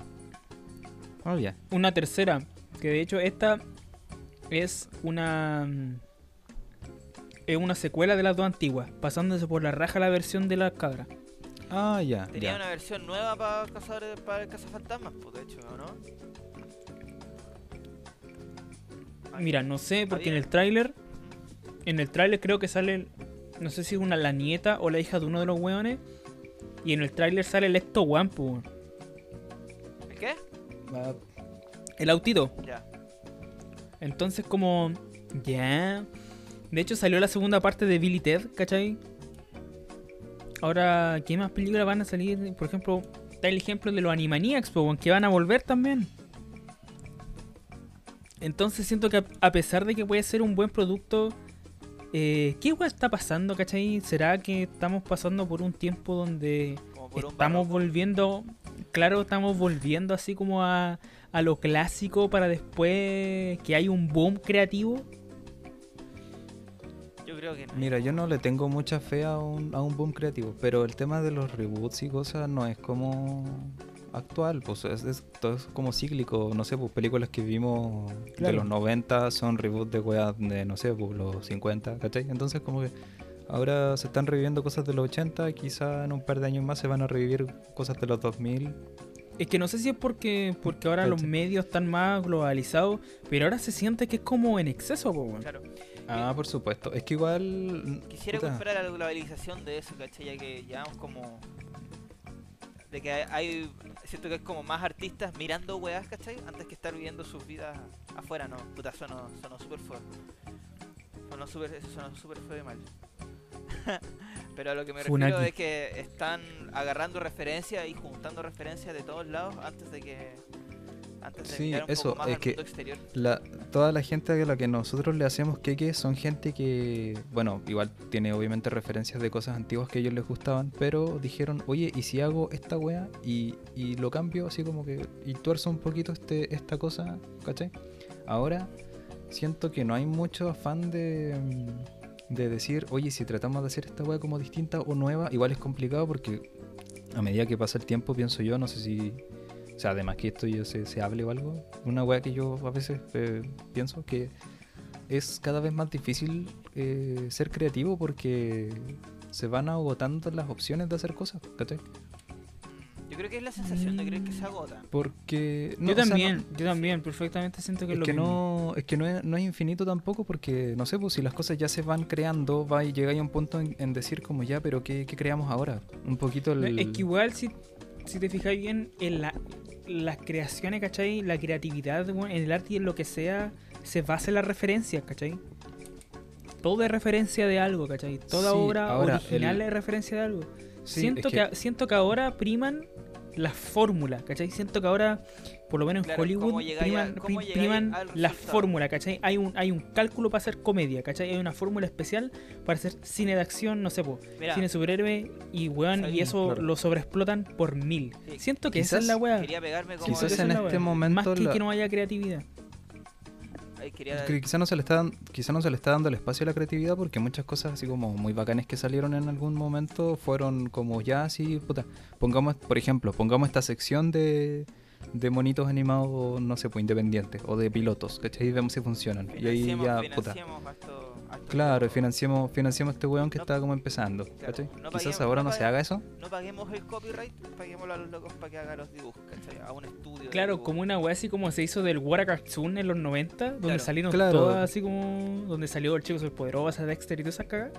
Ah, ya. Una tercera, que de hecho esta es una. mm, Es una secuela de las dos antiguas, pasándose por la raja la versión de las cabras. Ah, ya. Tenía ya. una versión nueva para cazadores para el cazafantasmas, pues de hecho, ¿o ¿no? Mira, no sé, porque en el tráiler, en el tráiler creo que sale, no sé si una la nieta o la hija de uno de los weones, y en el tráiler sale el Ecto One. ¿El qué? El autito. Ya. Entonces como, ya. De hecho salió la segunda parte de Billy Ted, ¿cachai? Ahora, ¿qué más películas van a salir? Por ejemplo, está el ejemplo de los Animaniacs, weón, que van a volver también. Entonces siento que a- pesar de que puede ser un buen producto, eh, ¿qué igual está pasando, cachai? ¿Será que estamos pasando por un tiempo donde estamos volviendo, claro, estamos volviendo así como a, a lo clásico para después que hay un boom creativo? Yo creo que no. Mira, yo no le tengo mucha fe a un, a un boom creativo, pero el tema de los reboots y cosas no es como actual, pues es, es- todo es como cíclico, no sé, pues películas que vimos de los 90 son reboots de weas de, no sé, pues los 50, ¿cachai? Entonces como que ahora se están reviviendo cosas de los 80, quizá en un par de años más se van a revivir cosas de los 2000. Es que no sé si es porque, porque ahora los medios están más globalizados, pero ahora se siente que es como en exceso, weón. Claro. Ah, por supuesto, es que igual... Quisiera puta, comparar la globalización de eso, ¿cachai? Ya que llevamos como. De que hay-. Siento que es como más artistas mirando weas, ¿cachai? Antes que estar viviendo sus vidas afuera, ¿no? Puta, sonó, sonó súper feo. Sonó súper, sonó súper feo y mal. Pero a lo que me refiero es que están agarrando referencias y juntando referencias de todos lados antes de que. Antes de Sí, mirar un eso, poco más es al que- mundo exterior. La, toda la gente a la que nosotros le hacemos queque son gente que, bueno, igual tiene obviamente referencias de cosas antiguas que a ellos les gustaban, pero dijeron, oye, ¿y si hago esta wea y, y lo cambio así como que, y tuerzo un poquito este, esta cosa, ¿cachai? Ahora siento que no hay mucho afán de, de decir, oye, si tratamos de hacer esta wea como distinta o nueva, igual es complicado porque a medida que pasa el tiempo, pienso yo, no sé si o sea, además que esto ya se, se hable o algo, una weá que yo a veces eh, pienso que es cada vez más difícil eh, ser creativo porque se van agotando las opciones de hacer cosas, ¿cachai? Yo creo que es la sensación de creer que se agota. Porque... no, yo o sea, no- también, yo también, perfectamente siento que es es lo que mismo. no, es que no es, no es infinito tampoco porque, no sé, pues si las cosas ya se van creando, va y llega a un punto en, en decir como ya, pero ¿qué, qué creamos ahora? Un poquito el... No, Es que igual, si, si te fijas bien, en la, las creaciones, ¿cachai? La creatividad, en el arte y en lo que sea, se basa en las referencias, ¿cachai? Todo es referencia de algo, ¿cachai? Toda Sí, obra ahora, original el- es referencia de algo. Sí, siento, es que... siento que ahora priman las fórmulas, ¿cachai? Siento que ahora, por lo menos en Claro, ¿cómo Hollywood, priman, a- priman la fórmula, ¿cachai? Hay un, hay un cálculo para hacer comedia, ¿cachai? Hay una fórmula especial para hacer cine de acción, no sé, po, Mira, cine superhéroe y weón, y eso claro. lo sobreexplotan por mil. Sí. Siento que esa es Quizás la weá. Quizás en este momento Más que la- que no haya creatividad. Quería... Que quizá no se le está dan- quizá no se le está dando el espacio a la creatividad porque muchas cosas así como muy bacanes que salieron en algún momento fueron como ya así, puta, pongamos, por ejemplo, pongamos esta sección de, de monitos animados, no sé, pues independientes o de pilotos, ¿cachai? Y vemos si funcionan. Y ahí financiemos- ya, puta. financiemos a estos- a estos Claro, financiamos, financiamos a este weón que No- está como empezando, claro, ¿cachai? no Quizás paguemos- ahora no no se haga eso. No paguemos el copyright, paguémoslo a los locos para que haga los dibujos, ¿cachai? A un estudio. Claro, como una weá así como se hizo del Wara Cartoon en los 90, donde Claro. salieron Claro. todas así como. donde salió el chico superpoderoso, Dexter y todas esas cagas.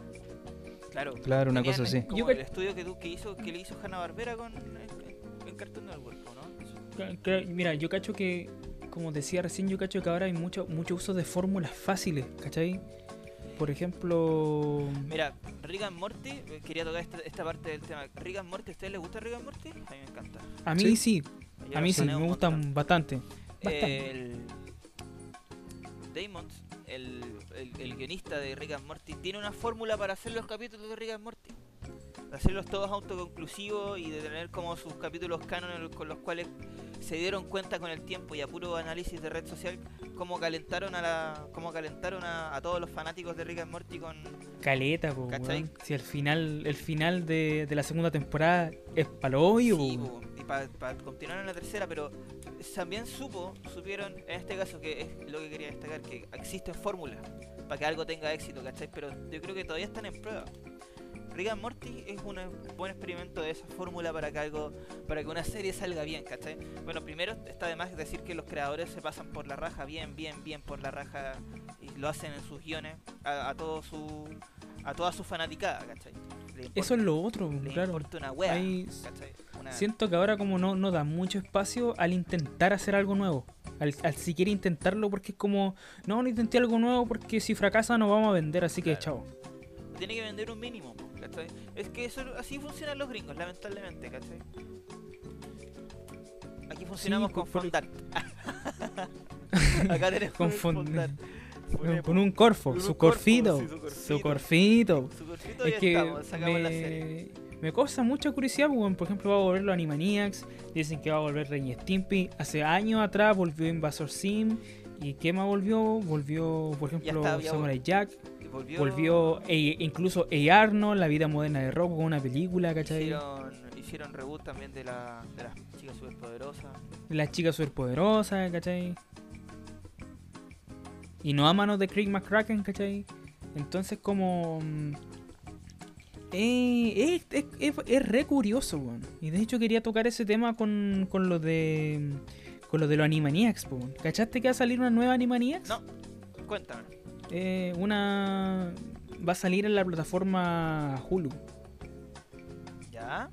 Claro, Claro, una cosa así. Como Yo el que- estudio que, tú, que, hizo, que le hizo Hanna Barbera con, en, en Cartoon Network, ¿no? Cla- cla- Mira, yo cacho que, como decía recién, yo cacho que ahora hay mucho, mucho uso de fórmulas fáciles, ¿cachai? Por ejemplo. Mira, Rick and Morty, eh, quería tocar esta, esta parte del tema. Rick and Morty, ¿a ustedes les gusta Rick and Morty? A mí me encanta. A mí Sí. a mí sí, me gustan montón. bastante. Bastante. El Damon, el, el, el guionista de Rick and Morty, tiene una fórmula para hacer los capítulos de Rick and Morty. De hacerlos todos autoconclusivos y de tener como sus capítulos canon con los cuales se dieron cuenta con el tiempo y a puro análisis de red social cómo calentaron a la cómo calentaron a, a todos los fanáticos de Rick and Morty con Caleta, po. Si al final, el final de, de la segunda temporada es paloyo, Sí, po. po, y para continuar en la tercera, pero también supo, supieron, en este caso, que es lo que quería destacar, que existen fórmulas para que algo tenga éxito, ¿cachai? Pero yo creo que todavía están en prueba. Rick and Morty es un buen experimento de esa fórmula para que algo, para que una serie salga bien, ¿cachai? Bueno, primero está de más decir que los creadores se pasan por la raja, bien, bien, bien por la raja, y lo hacen en sus guiones a, a todo su, a toda su fanaticada, ¿cachai? Eso es lo otro, le claro. una wea, Hay- ¿cachai? Una- Siento que ahora como no, no da mucho espacio al intentar hacer algo nuevo. Al, al siquiera intentarlo porque es como, no, no intenté algo nuevo porque si fracasa no vamos a vender, así que chao. tiene que vender un mínimo, ¿cachai? Es que eso, así funcionan los gringos, lamentablemente, ¿cachai? Aquí funcionamos Sí, con fondant. Acá tenemos Con un fon- fondant. Con, un corfo, con un su corfo, corfito, sí, su corfito. su corfito. su cortito Es que estamos, sacamos la serie. me, me causa mucha curiosidad, porque, por ejemplo, va a volver los Animaniacs, dicen que va a volver Ren y Stimpy, hace años atrás volvió Invasor Sim, y ¿qué más volvió? Volvió, por ejemplo, Samurai Jack, volvió, volvió e- incluso A. Arnold, La vida moderna de Rocco, con una película, ¿cachai? hicieron, hicieron reboot también de, la, de las chicas superpoderosas. La chica superpoderosa, ¿cachai? Y no a manos de Craig McCracken, ¿cachai? Entonces como... mm, eh, es, es, es- re curioso, weón. Y de hecho quería tocar ese tema con, con lo de... Con lo de los Animaniacs, weón. ¿Cachaste que va a salir una nueva Animaniacs? No. Cuéntame. Eh, una... Va a salir en la plataforma Hulu. ¿Ya?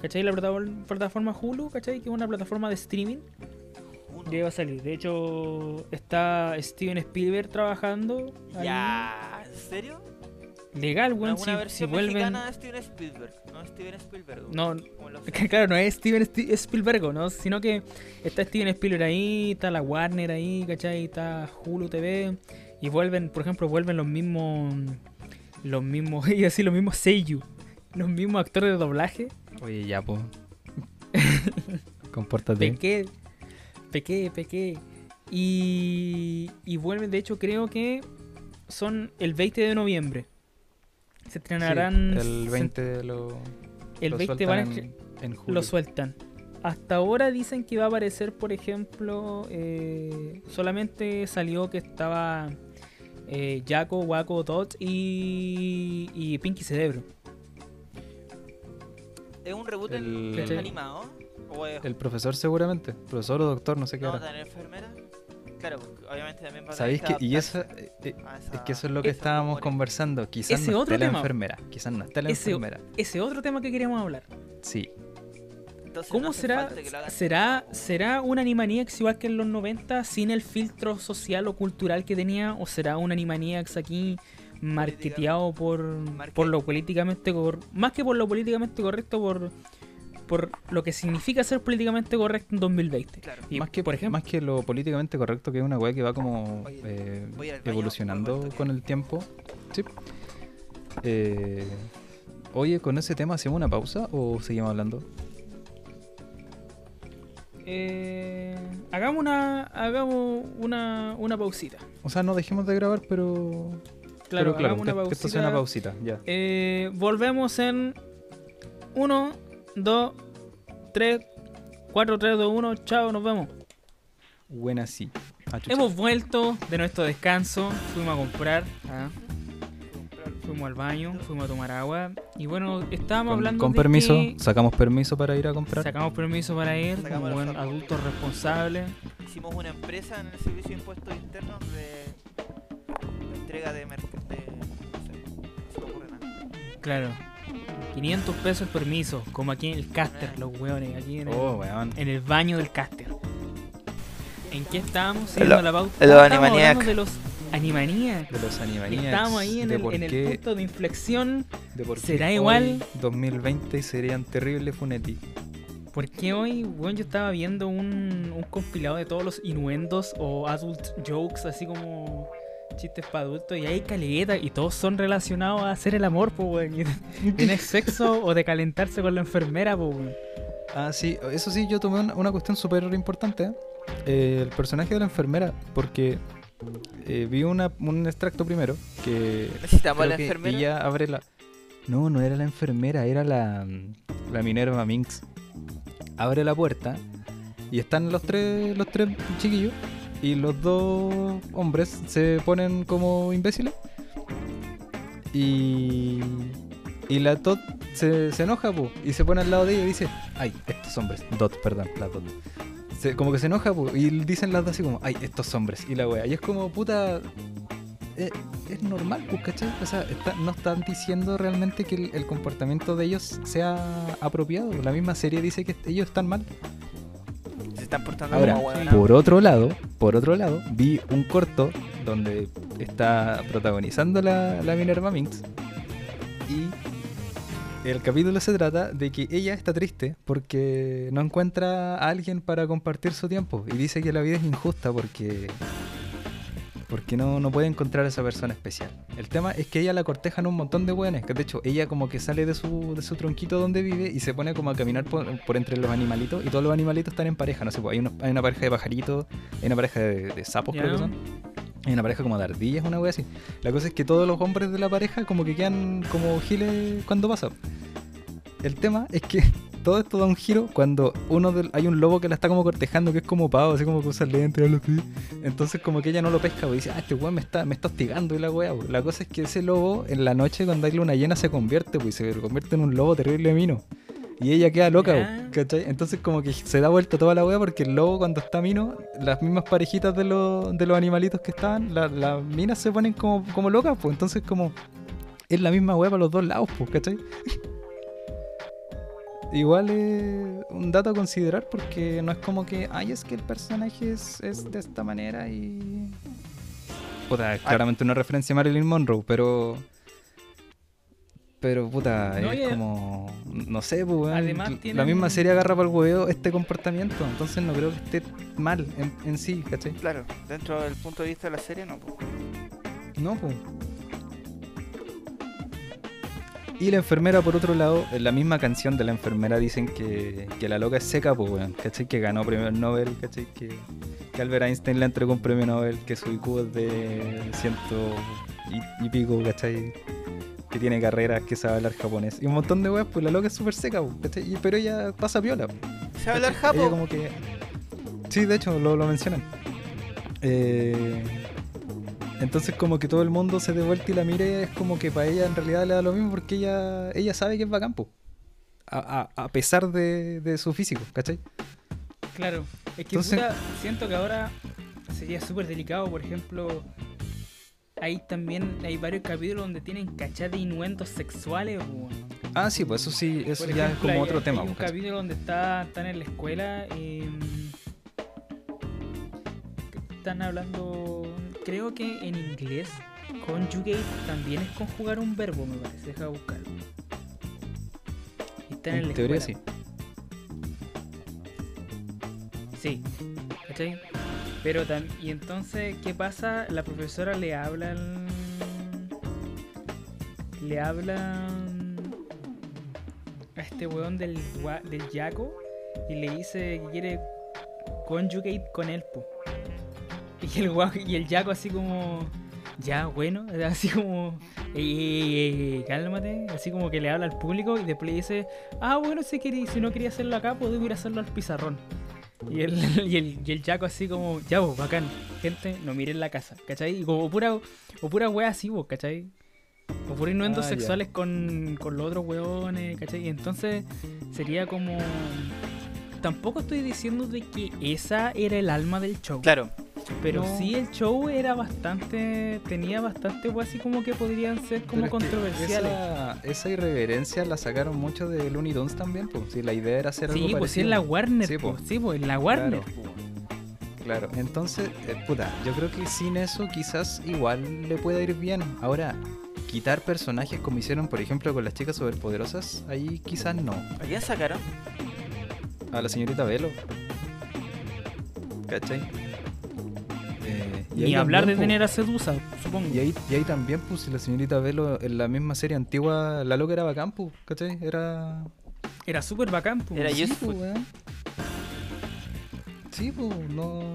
¿Cachai? La plataforma, plataforma Hulu, ¿cachai? Que es una plataforma de streaming. Uno. Ya va a salir. De hecho, está Steven Spielberg trabajando. ahí. ¿Ya? ¿En serio? Legal, weón. una Si, si versión vuelven. mexicana de Steven Spielberg. No Steven Spielberg. No, claro, no es Steven Spielberg, ¿no? Sino que está Steven Spielberg ahí, está la Warner ahí, ¿cachai? Está Hulu TV. Y vuelven, por ejemplo, vuelven los mismos. Los mismos, y así, los mismos Seiyu. Los mismos actores de doblaje. Oye, ya, po. Compórtate. Pequé, pequé, pequé. Y, y vuelven, de hecho, creo que son el 20 de noviembre. Se Sí, estrenarán. el se- 20 lo, el lo 20 van a en julio. lo sueltan. Hasta ahora dicen que va a aparecer, por ejemplo, eh, solamente salió que estaba eh, Jaco, Waco, Dot y, y Pinky Cerebro. ¿Es un reboot El- animado? ¿O es El profesor seguramente. Profesor o doctor, no sé qué no era. enfermera? Claro, obviamente también va a ¿Sabéis tener que? Y eso, eh, eh, es que eso es lo que estábamos rumores. conversando. Quizás Ese no otro esté la tema. enfermera. Quizás no esté la Ese- enfermera. Ese otro tema que queríamos hablar. Sí. Entonces ¿Cómo no será? ¿Será, ¿Será un Animaniacs igual que en los 90 sin el filtro social o cultural que tenía? ¿O será un Animaniacs aquí marketeado por, Market- por lo políticamente cor- más que por lo políticamente correcto, por, por lo que significa ser políticamente correcto en 2020? Claro. Y, más, que, por ejemplo, más que lo políticamente correcto, que es una weá que va como Oye, eh, baño, evolucionando con el tiempo. Sí. Eh, oye, con ese tema, ¿hacemos una pausa o seguimos hablando? Eh, ¿a hagamos una, hagamos una, una pausita. O sea, no dejemos de grabar, pero. Claro, pero claro, hagamos una que- que esto sea una pausita. pausita, ya. Eh, volvemos en 1, 2, 3, 4, 3, 2, 1. Chao, nos vemos. Buena sí. Ah. Hemos vuelto de nuestro descanso. Fuimos a comprar. ah, Fuimos al baño, fuimos a tomar agua. Y bueno, estábamos Con, hablando con de permiso, que sacamos permiso para ir a comprar. sacamos permiso para ir Sacamos como buen forma. adultos responsables. Hicimos una empresa en el Servicio de Impuestos Internos de, de entrega de mercancías. No sé, no. Claro. 500 pesos el permiso, como aquí en el caster, los hueones, aquí en el, Oh, weón. en el baño del caster. ¿En qué estábamos? En Siguiendo la pauta. de los Animaniacs. De los Animaniacs. Estábamos ahí en el, en punto de inflexión. de por qué ¿Será igual? 2020 serían terribles Funetti. Porque hoy, bueno, yo estaba viendo un, un compilado de todos los inuendos o adult jokes, así como chistes para adultos, y hay caleta, y todos son relacionados a hacer el amor, pues, weón. Tienes sexo o de calentarse con la enfermera, pues, weón. Ah, sí, eso sí, yo tomé una, una cuestión súper importante. ¿eh? Eh, el personaje de la enfermera, porque eh, vi una, un extracto primero que. Necesitamos la que enfermera. Ella abre la. No, no era la enfermera, era la, la Minerva Minx. Abre la puerta y están los tres, los tres chiquillos y los dos hombres se ponen como imbéciles. Y, y la Tot se, se enoja po, y se pone al lado de ella y dice, ay, estos hombres, Dot, perdón, la Dot. Se- como que se enoja po, y dicen las dos así como, ay, estos hombres. Y la wea, y es como, puta, eh, es normal, pues, ¿cachai? O sea, está- no están diciendo realmente que el, el comportamiento de ellos sea apropiado. La misma serie dice que ellos están mal. Se están portando Ahora, como hueonas. por otro lado, por otro lado, vi un corto donde está protagonizando la, la Minerva Minx y el capítulo se trata de que ella está triste porque no encuentra a alguien para compartir su tiempo y dice que la vida es injusta porque porque no, no puede encontrar a esa persona especial. El tema es que ella la cortejan un montón de buenas, que de hecho ella como que sale de su, de su tronquito donde vive y se pone como a caminar por, por entre los animalitos y todos los animalitos están en pareja, no sé, pues hay, una pareja de pajaritos, hay una pareja de, de sapos creo que son, hay una pareja como de ardillas, una wea así. La cosa es que todos los hombres de la pareja como que quedan como giles cuando pasa. El tema es que todo esto da un giro cuando uno del- hay un lobo que la está como cortejando, que es como pavo, así como que usa lentes. Entonces como que ella no lo pesca, y dice, ah, este weón me está, me está hostigando y la weá. La cosa es que ese lobo en la noche cuando hay luna llena se convierte, pues se convierte en un lobo terrible mino. Y ella queda loca, ¿cachai? Entonces como que se da vuelta toda la weá porque el lobo cuando está mino, las mismas parejitas de los, de los animalitos que estaban, la- las minas se ponen como, como locas, pues entonces como es la misma weá para los dos lados, pues, ¿cachai? Igual es un dato a considerar porque no es como que, ay, es que el personaje es, es de esta manera y... Puta, es claramente una referencia a Marilyn Monroe, pero... Pero, puta, No, es como... No sé, pues, Además La tienen- misma serie agarra para el huevo este comportamiento, entonces no creo que esté mal en, en sí, ¿cachai? Claro, dentro del punto de vista de la serie, no. po. No, pues. Y la enfermera, por otro lado, en la misma canción de la enfermera dicen que, que la loca es seca, pues, weón. ¿Cachai? Que ganó premio Nobel, ¿cachai? Que, que Albert Einstein le entregó un premio Nobel, que su IQ es de ciento y, y pico, ¿cachai? Que tiene carreras, que sabe hablar japonés. Y un montón de weas, pues la loca es súper seca, pues, ¿cachai? Pero ella pasa piola, pues. ¿Se habla el ¿Cachai? Ella japo? como que... Sí, de hecho, lo, lo mencionan. Eh, Entonces como que todo el mundo se devuelve y la mire, es como que para ella en realidad le da lo mismo porque ella ella sabe que es bacán. A, a- a pesar de, de su físico, ¿cachai? Claro, es que Entonces- puta, siento que ahora sería súper delicado, por ejemplo, hay también, hay varios capítulos donde tienen cachas de inuendos sexuales, weón. Ah, sí, pues eso sí, eso Por ya ejemplo, es como hay- otro tema. Hay un ¿cachai? capítulo donde está, están en la escuela y están hablando, creo que en inglés, conjugate también es conjugar un verbo, me parece, deja buscarlo. Y están en, En la teoría sí. escuela. Sí, ¿cachai? Pero también, y entonces, ¿qué pasa? La profesora le habla al- Le habla a este weón del, del Yaco y le dice que quiere conjugate con él, po. Y el, y el Jaco así como, ya, bueno, así como, ey, cálmate, así como que le habla al público y después le dice, ah, bueno, si, quería, si no quería hacerlo acá, podemos ir a hacerlo al pizarrón. Y el, y el, y el Jaco así como, ya vos, bacán, gente, no miren la casa, ¿cachai? Y como pura, o pura wea así vos, ¿cachai? O pura innuendos Ah, sexuales con, con los otros weones, ¿cachai? Y entonces sería como... Tampoco estoy diciendo de que esa era el alma del show. Claro, Pero No. sí el show era bastante... Tenía bastante weas así como que podrían ser como Pero controversiales. Esa, esa irreverencia la sacaron mucho de Looney Tunes también, pues. Si la idea era hacer algo Sí, pues sí, en parecido. la Warner, Sí, sí, pues en la Warner. Claro. entonces, eh, puta, yo creo que sin eso quizás igual le pueda ir bien. Ahora, quitar personajes como hicieron, por ejemplo, con las chicas superpoderosas, ahí quizás no. ¿a quién sacaron? A la señorita Velo. ¿Cachai? Eh, y Ni hablar de también, po, tener a Sedusa, supongo. Y ahí, y ahí también, pues, si la señorita Velo en la misma serie antigua, la loca era bacán, pues, ¿cachai? Era... Era súper bacán, po. Era Sí, useful. pues. Sí, pues, no.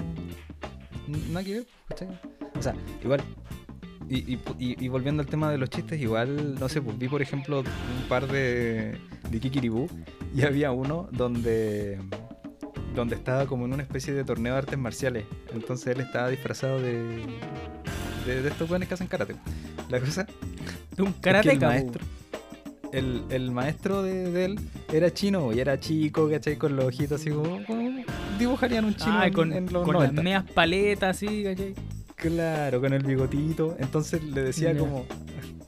Nada que ver, ¿cachai? O sea, igual. Y, y, volviendo al tema de los chistes, igual, no sé, pues vi por ejemplo un par de, de Kikiribú y había uno donde donde estaba como en una especie de torneo de artes marciales. Entonces él estaba disfrazado de, de, de estos buenos que hacen karate. La cosa De un es que karateca, el maestro, el, el maestro de, de él era chino y era chico, ¿cachai? Con los ojitos así como, como dibujarían un chino Ah, en, con, en los con las 90. meas paletas, así, ¿cachai? Claro, con el bigotito. Entonces le decía como.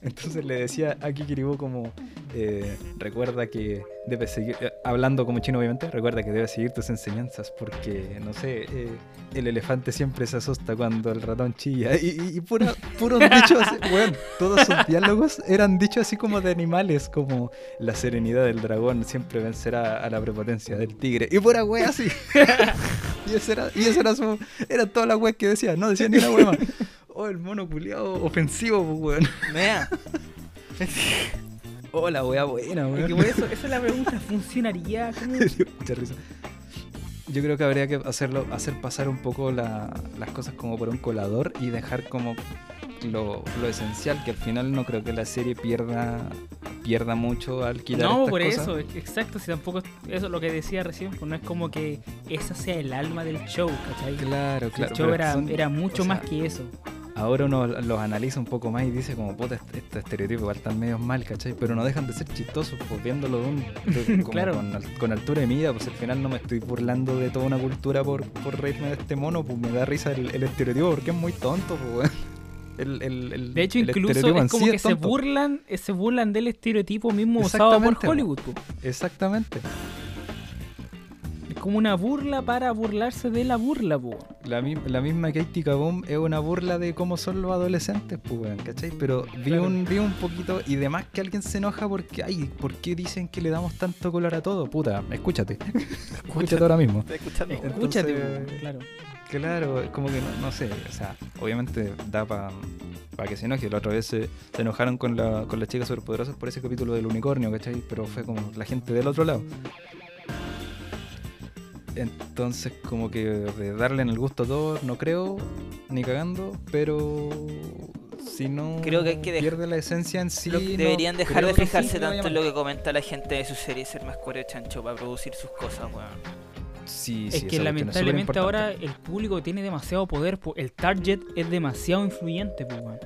Entonces le decía a Kikiribu como. eh, recuerda que debes seguir. eh, hablando como chino, obviamente. Recuerda que debes seguir tus enseñanzas. Porque, no sé. eh, el elefante siempre se asusta cuando el ratón chilla. Y, y, y pura- puros dichos. weón, todos sus diálogos eran dichos así como de animales. Como la serenidad del dragón siempre vencerá a la prepotencia del tigre. Y pura wea así. y ese era, y era su. Era toda la wea que decía. No decía ni una wea más. Oh, el mono culiado ofensivo, pues, weón. Mea. Oh, la wea buena, Es weón. que por eso, esa es la pregunta, ¿funcionaría? Mucha risa. Yo creo que habría que hacerlo, hacer pasar un poco la- las cosas como por un colador y dejar como lo, lo esencial, que al final no creo que la serie pierda pierda mucho al quitar No, estas por cosas. eso, es- exacto, si tampoco, eso es lo que decía recién, pues no es como que esa sea el alma del show, ¿cachai? Claro, el claro. show pero era, son- era mucho o sea, más que eso. Ahora uno los analiza un poco más y dice como, puta, este, este estereotipo igual están medio mal, ¿cachai? Pero no dejan de ser chistosos, pues viéndolo de un, de- como Claro. con, al- con altura de mira, pues al final no me estoy burlando de toda una cultura por, por reírme de este mono, pues me da risa el, el estereotipo porque es muy tonto, pues. El, el- el- De hecho, incluso es como sí que se burlan, eh, se burlan del estereotipo mismo usado por. Hollywood. po. Exactamente. Como una burla para burlarse de la burla, po. La, mi- la misma Katie Kaboom es una burla de cómo son los adolescentes, pues, ¿cachai? Pero vi, Claro. un, vi un poquito y de más que alguien se enoja porque, ay, ¿por qué dicen que le damos tanto color a todo? Puta, escúchate. escúchate ahora mismo. Estoy escuchando. Escúchate, Entonces- claro. Claro, es como que no, no sé, o sea, obviamente da para que se enoje. La otra vez se, se enojaron con, la, con las chicas superpoderosas por ese capítulo del unicornio, ¿cachai? Pero fue como la gente del otro lado. Entonces, como que de darle en el gusto a todos, no creo, ni cagando, pero si no Creo que hay que dej- pierde la esencia en sí. Lo- deberían dejar de fijarse sí tanto en lo que comenta la gente de su serie ser más cuero chancho para producir sus cosas, weón. Sí, es sí, que lamentablemente ahora el público tiene demasiado poder, po. el target es demasiado influyente, po, weón.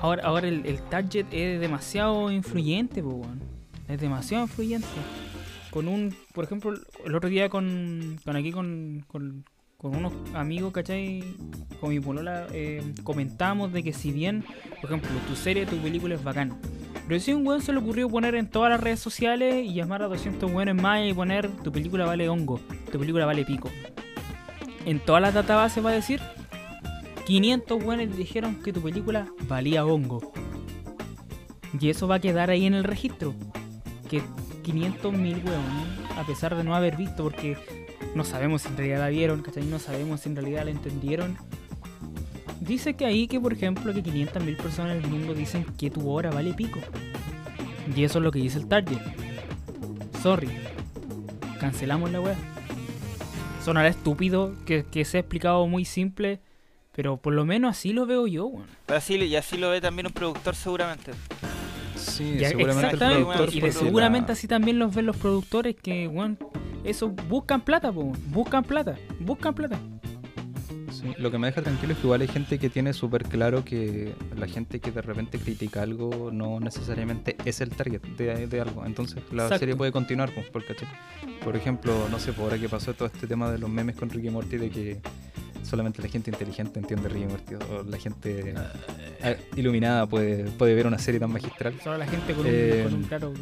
Ahora, ahora el, el target es demasiado influyente, po, weón. Es demasiado influyente. Con un, por ejemplo, el otro día con, con aquí con, con, con unos amigos, ¿cachai? Con mi polola eh, comentamos de que si bien, por ejemplo, tu serie, tu película es bacán. Pero si un weón se le ocurrió poner en todas las redes sociales y llamar a 200 weones más y poner tu película vale hongo, tu película vale pico. En todas las databases va a decir 500 weones dijeron que tu película valía hongo. Y eso va a quedar ahí en el registro. Que 500 mil weones, a pesar de no haber visto, porque no sabemos si en realidad la vieron, ¿cachai? No sabemos si en realidad la entendieron. Dice que ahí que, por ejemplo, que 500 mil personas en el mundo dicen que tu hora vale pico. Y eso es lo que dice el target. Sorry. cancelamos la weá. Sonará estúpido que, que sea explicado muy simple, pero por lo menos así lo veo yo, weón. Y así lo ve también un productor seguramente. Sí, seguramente exactamente, y de seguramente la- así también los ven los productores que, eso buscan plata, po, buscan plata, buscan plata. Sí, lo que me deja tranquilo es que igual hay gente que tiene súper claro que la gente que de repente critica algo no necesariamente es el target de, de algo. Entonces la Exacto. serie puede continuar, pues, por. Por ejemplo, no sé, por ahora que pasó todo este tema de los memes con Ricky Morty de que solamente la gente inteligente entiende Ricky Morty o la gente ah, iluminada puede, puede ver una serie tan magistral. Solo la gente con un, Eh, con un claro.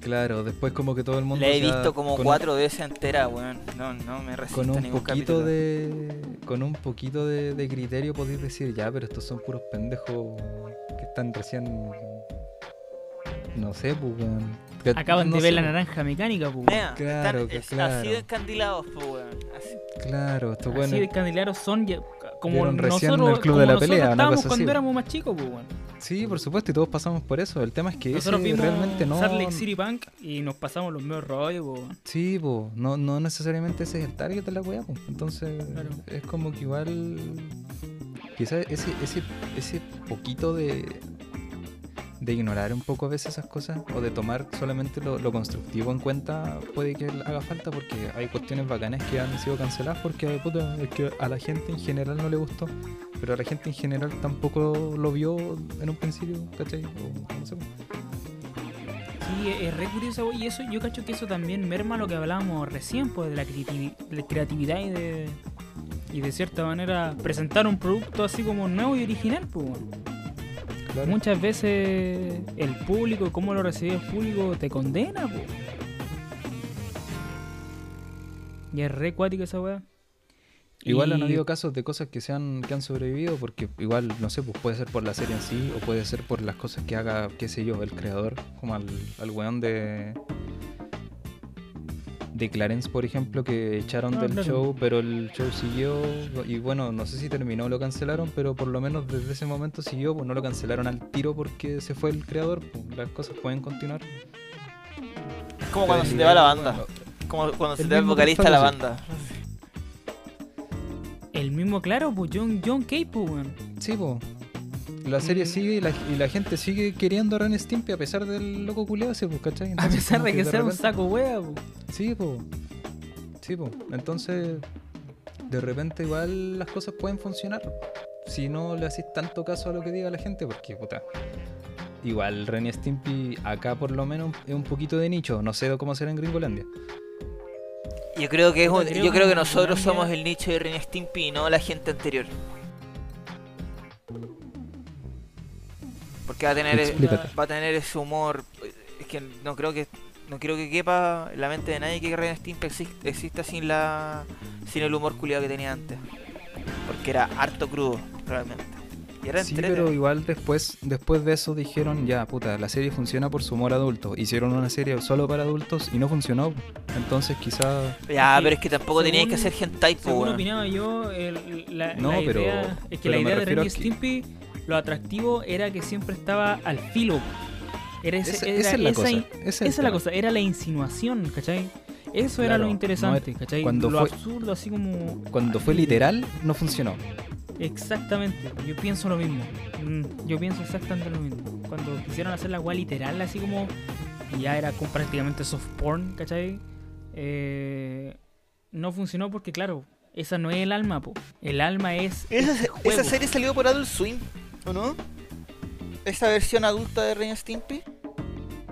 Claro, después como que todo el mundo... La he visto como cuatro veces entera, weón. No, no me resisto con a un ningún poquito capítulo. de con un poquito de, de criterio podéis decir ya pero estos son puros pendejos que están recién no sé pues weón. Acaban no de ver la pues. naranja mecánica. Mira, Claro, están es- claro. así de encandilados, pues, weón. Así. claro estos Así weones de candilaros son ya- como nosotros, el Club como de la Pelea, una estábamos cosa cuando así. éramos más chicos, pues, weón. sí por supuesto y todos pasamos por eso el tema es que Nosotros ese vimos realmente no Lake City Punk y nos pasamos los medios rollos, po, sí po, no no necesariamente ese es el target de la weá po. entonces Claro. es como que igual quizás ese ese ese poquito de de ignorar un poco a veces esas cosas o de tomar solamente lo, constructivo en cuenta puede que haga falta porque hay cuestiones bacanas que han sido canceladas porque a la gente en general no le gustó pero a la gente en general tampoco lo vio en un principio ¿cachai? O no sé. Sí, es- re curioso y eso yo cacho que eso también merma lo que hablábamos recién, pues de la de creatividad y de y de cierta manera presentar un producto así como nuevo y original, pues. Claro. Muchas veces el público, cómo lo recibe el público, te condena. Y es re cuático esa weá. Igual han Y- habido casos de cosas que se han, que han sobrevivido porque igual, no sé, pues puede ser por la serie en sí o puede ser por las cosas que haga, qué sé yo, el creador, como al, al weón de de Clarence, por ejemplo, que echaron Ah, del claro. show, pero el show siguió y bueno, no sé si terminó o lo cancelaron, pero por lo menos desde ese momento siguió, pues no lo cancelaron al tiro porque se fue el creador, pues las cosas pueden continuar. Es como cuando El se te va la banda. bueno, Como cuando se te va el mismo vocalista de la banda. El mismo, claro, pues John, John Kay, pues, weón. Sí, po. La serie Mm. sigue y la, y la gente sigue queriendo a Ren Stimpy a pesar del loco culiado ese, pues, ¿cachai? A Entonces, pesar como de que sea un repente- saco wea, pues. Sí, po. Sí, po. Entonces, de repente igual las cosas pueden funcionar. Si no le haces tanto caso a lo que diga la gente, porque, puta. Igual Ren Stimpy acá por lo menos es un poquito de nicho. No sé cómo será en Gringolandia. Yo creo que es un- yo creo que nosotros somos el nicho de Ren y Stimpy y no la gente anterior. Porque va a tener Explícate. va a tener ese humor es que no creo que no quiero que quepa en la mente de nadie que Ren Stimpy exist- exista sin la sin el humor culiado que tenía antes. Porque era harto crudo, realmente. Y era Sí, pero igual después, después de eso dijeron, ya, puta, la serie funciona por su humor adulto. Hicieron una serie solo para adultos y no funcionó. Entonces quizá... Ya, que pero es que tampoco teníais que según- hacer hentai, Según opinaba yo, el- la, No, la pero- idea es que la me idea de Ren que- Stimpy, lo atractivo era que siempre estaba al filo. Era ese- Esa, era esa es la esa cosa. in- esa es la cosa, era la insinuación, ¿cachai? Eso era lo interesante, ¿cachai? cuando lo fue- absurdo, así como. Cuando fue literal, no funcionó. Exactamente, yo pienso lo mismo. Mm, Yo pienso exactamente lo mismo. Cuando quisieron hacer la weá literal, así como. y ya era como prácticamente soft porn, ¿cachai? Eh, no funcionó porque, claro, esa no es el alma, po. El alma es. Esa, este se- juego. esa serie salió por Adult Swim, ¿o no? Esa versión adulta de Ren Stimpy.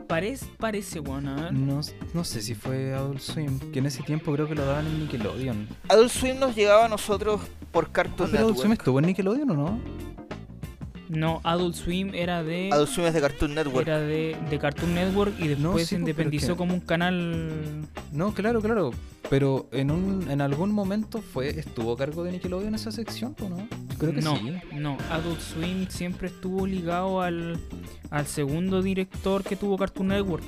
Parece, parece, weón, a ver. No, no sé si fue Adult Swim, que en ese tiempo creo que lo daban en Nickelodeon. Adult Swim nos llegaba a nosotros por Ah, Cartoon pero Adult Swim estuvo en Nickelodeon o no? No, Adult Swim era de. Adult Swim es de Cartoon Network. Era de, de Cartoon Network y después No, se sí, pues, independizó como un canal. No, claro, claro. Pero en un en algún momento fue estuvo a cargo de Nickelodeon esa sección, ¿o no? Creo que no, sí. no, Adult Swim siempre estuvo ligado al, al segundo director que tuvo Cartoon Network.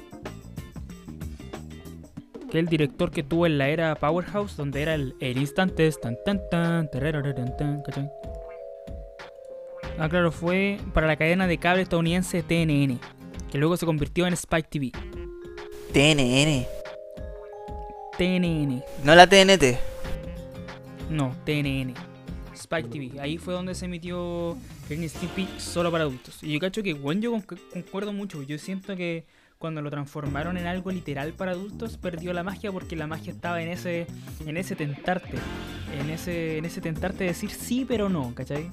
Que el director que tuvo en la era Powerhouse, donde era el, el instante tan tan tan tan. Ah, claro, fue para la cadena de cable estadounidense TNN, que luego se convirtió en Spike TV. TNN. TNN. No la TNT. No, TNN. Spike TV. Ahí fue donde se emitió Ren Stimpy solo para adultos. Y yo cacho que, bueno, yo con- concuerdo mucho. Yo siento que cuando lo transformaron en algo literal para adultos, perdió la magia porque la magia estaba en ese, en ese tentarte. En ese, en ese tentarte de decir sí, pero no, ¿cachai?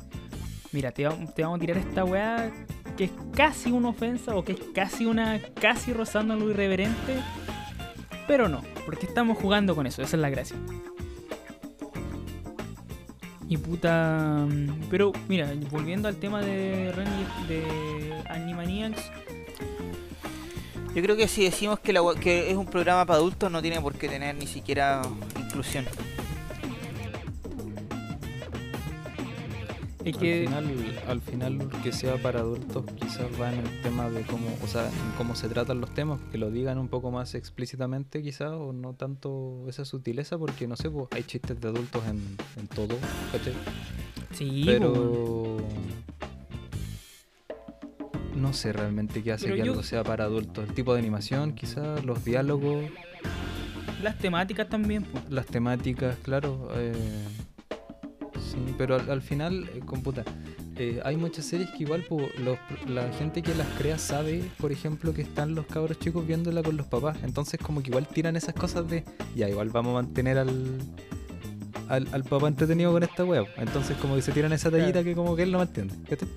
Mira, te, va- te vamos a tirar esta weá que es casi una ofensa o que es casi una, casi rozando lo irreverente. Pero no, porque estamos jugando con eso, esa es la gracia. Y puta. mm, Pero mira, volviendo al tema de Ren de Animaniacs, Yo creo que si decimos que, la, que es un programa para adultos no tiene por qué tener ni siquiera inclusión. Es que. Al final, al final que sea para adultos quizás va en el tema de cómo, o sea, en cómo se tratan los temas, que lo digan un poco más explícitamente quizás, o no tanto esa sutileza, porque no sé, pues, hay chistes de adultos en, en todo, ¿cachai? Sí. Pero no sé realmente qué hace Pero que yo- algo sea para adultos. El tipo de animación, quizás, los diálogos, las temáticas también, pues. las temáticas, claro. eh, sí, pero al, al final, eh, computa, eh, hay muchas series que igual po, los- la gente que las crea sabe, por ejemplo, que están los cabros chicos viéndola con los papás. Entonces como que igual tiran esas cosas de, ya, igual vamos a mantener al... Al, al papá entretenido con esta web. Entonces como que se tiran esa tallita Claro. que como que él no me entiende. ¿cachai?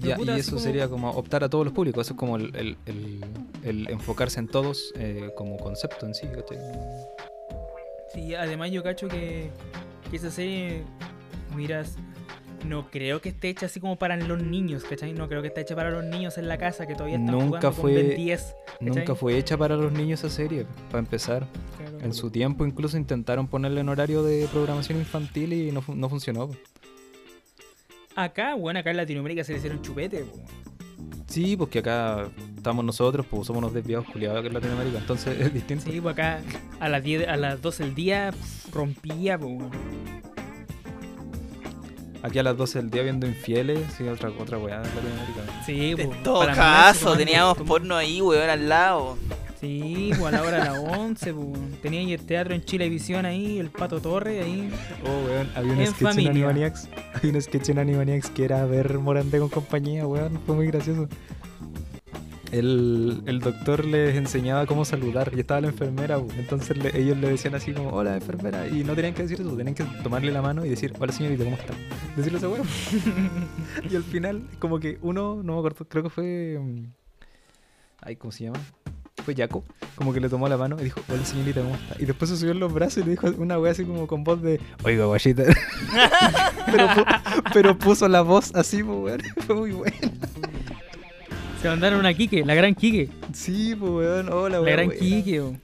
Ya, y eso como- sería como optar a todos los públicos. Eso es como el, el- el- el enfocarse en todos eh, como concepto en sí. ¿cachai? Sí, además yo cacho que, que esa serie, miras, no creo que esté hecha así como para los niños, ¿cachai? No creo que esté hecha para los niños en la casa que todavía están Nunca jugando fue- con Ben 10. Nunca fue hecha para los niños esa serie, para empezar. Claro. En su tiempo incluso intentaron ponerle en horario de programación infantil y no, no funcionó. Acá, bueno, acá en Latinoamérica se le hicieron chupete, po. Sí, porque acá estamos nosotros, pues somos unos desviados culiados acá en Latinoamérica, entonces es distinto. Sí, pues acá a las 10, a las 12 del día rompía, weón. Aquí a las 12 del día viendo infieles, sí, otra, otra weá en Latinoamérica. Sí, pues. En todo caso, teníamos porno ahí, weón, al lado. Sí, pues a la hora de las 11, pues. Tenía ahí el teatro en Chilevisión ahí, el Pato Torre ahí. Oh, weón, había un En sketch familia. en Animaniacs. Había un sketch en Animaniacs que era ver Morandé con compañía, weón. Fue muy gracioso. El, el doctor les enseñaba cómo saludar y estaba la enfermera, weón. entonces le- ellos le decían así como, hola enfermera, y no tenían que decir eso, tenían que tomarle la mano y decir, hola señorita, ¿cómo está? Decirle a ese weón. y al final, como que uno, no me acuerdo, creo que fue... mm, Ay, ¿cómo se llama? Fue Jaco, como que le tomó la mano y dijo, hola señorita, ¿cómo está? Y después se subió en los brazos y le dijo una wea así como con voz de, oiga, guayita. pero, pu- pero puso la voz así, pues, weón. Fue muy bueno. Se mandaron una Kike, la gran Kike. Sí, pues, weón. Hola, La weón. gran Kike, weón.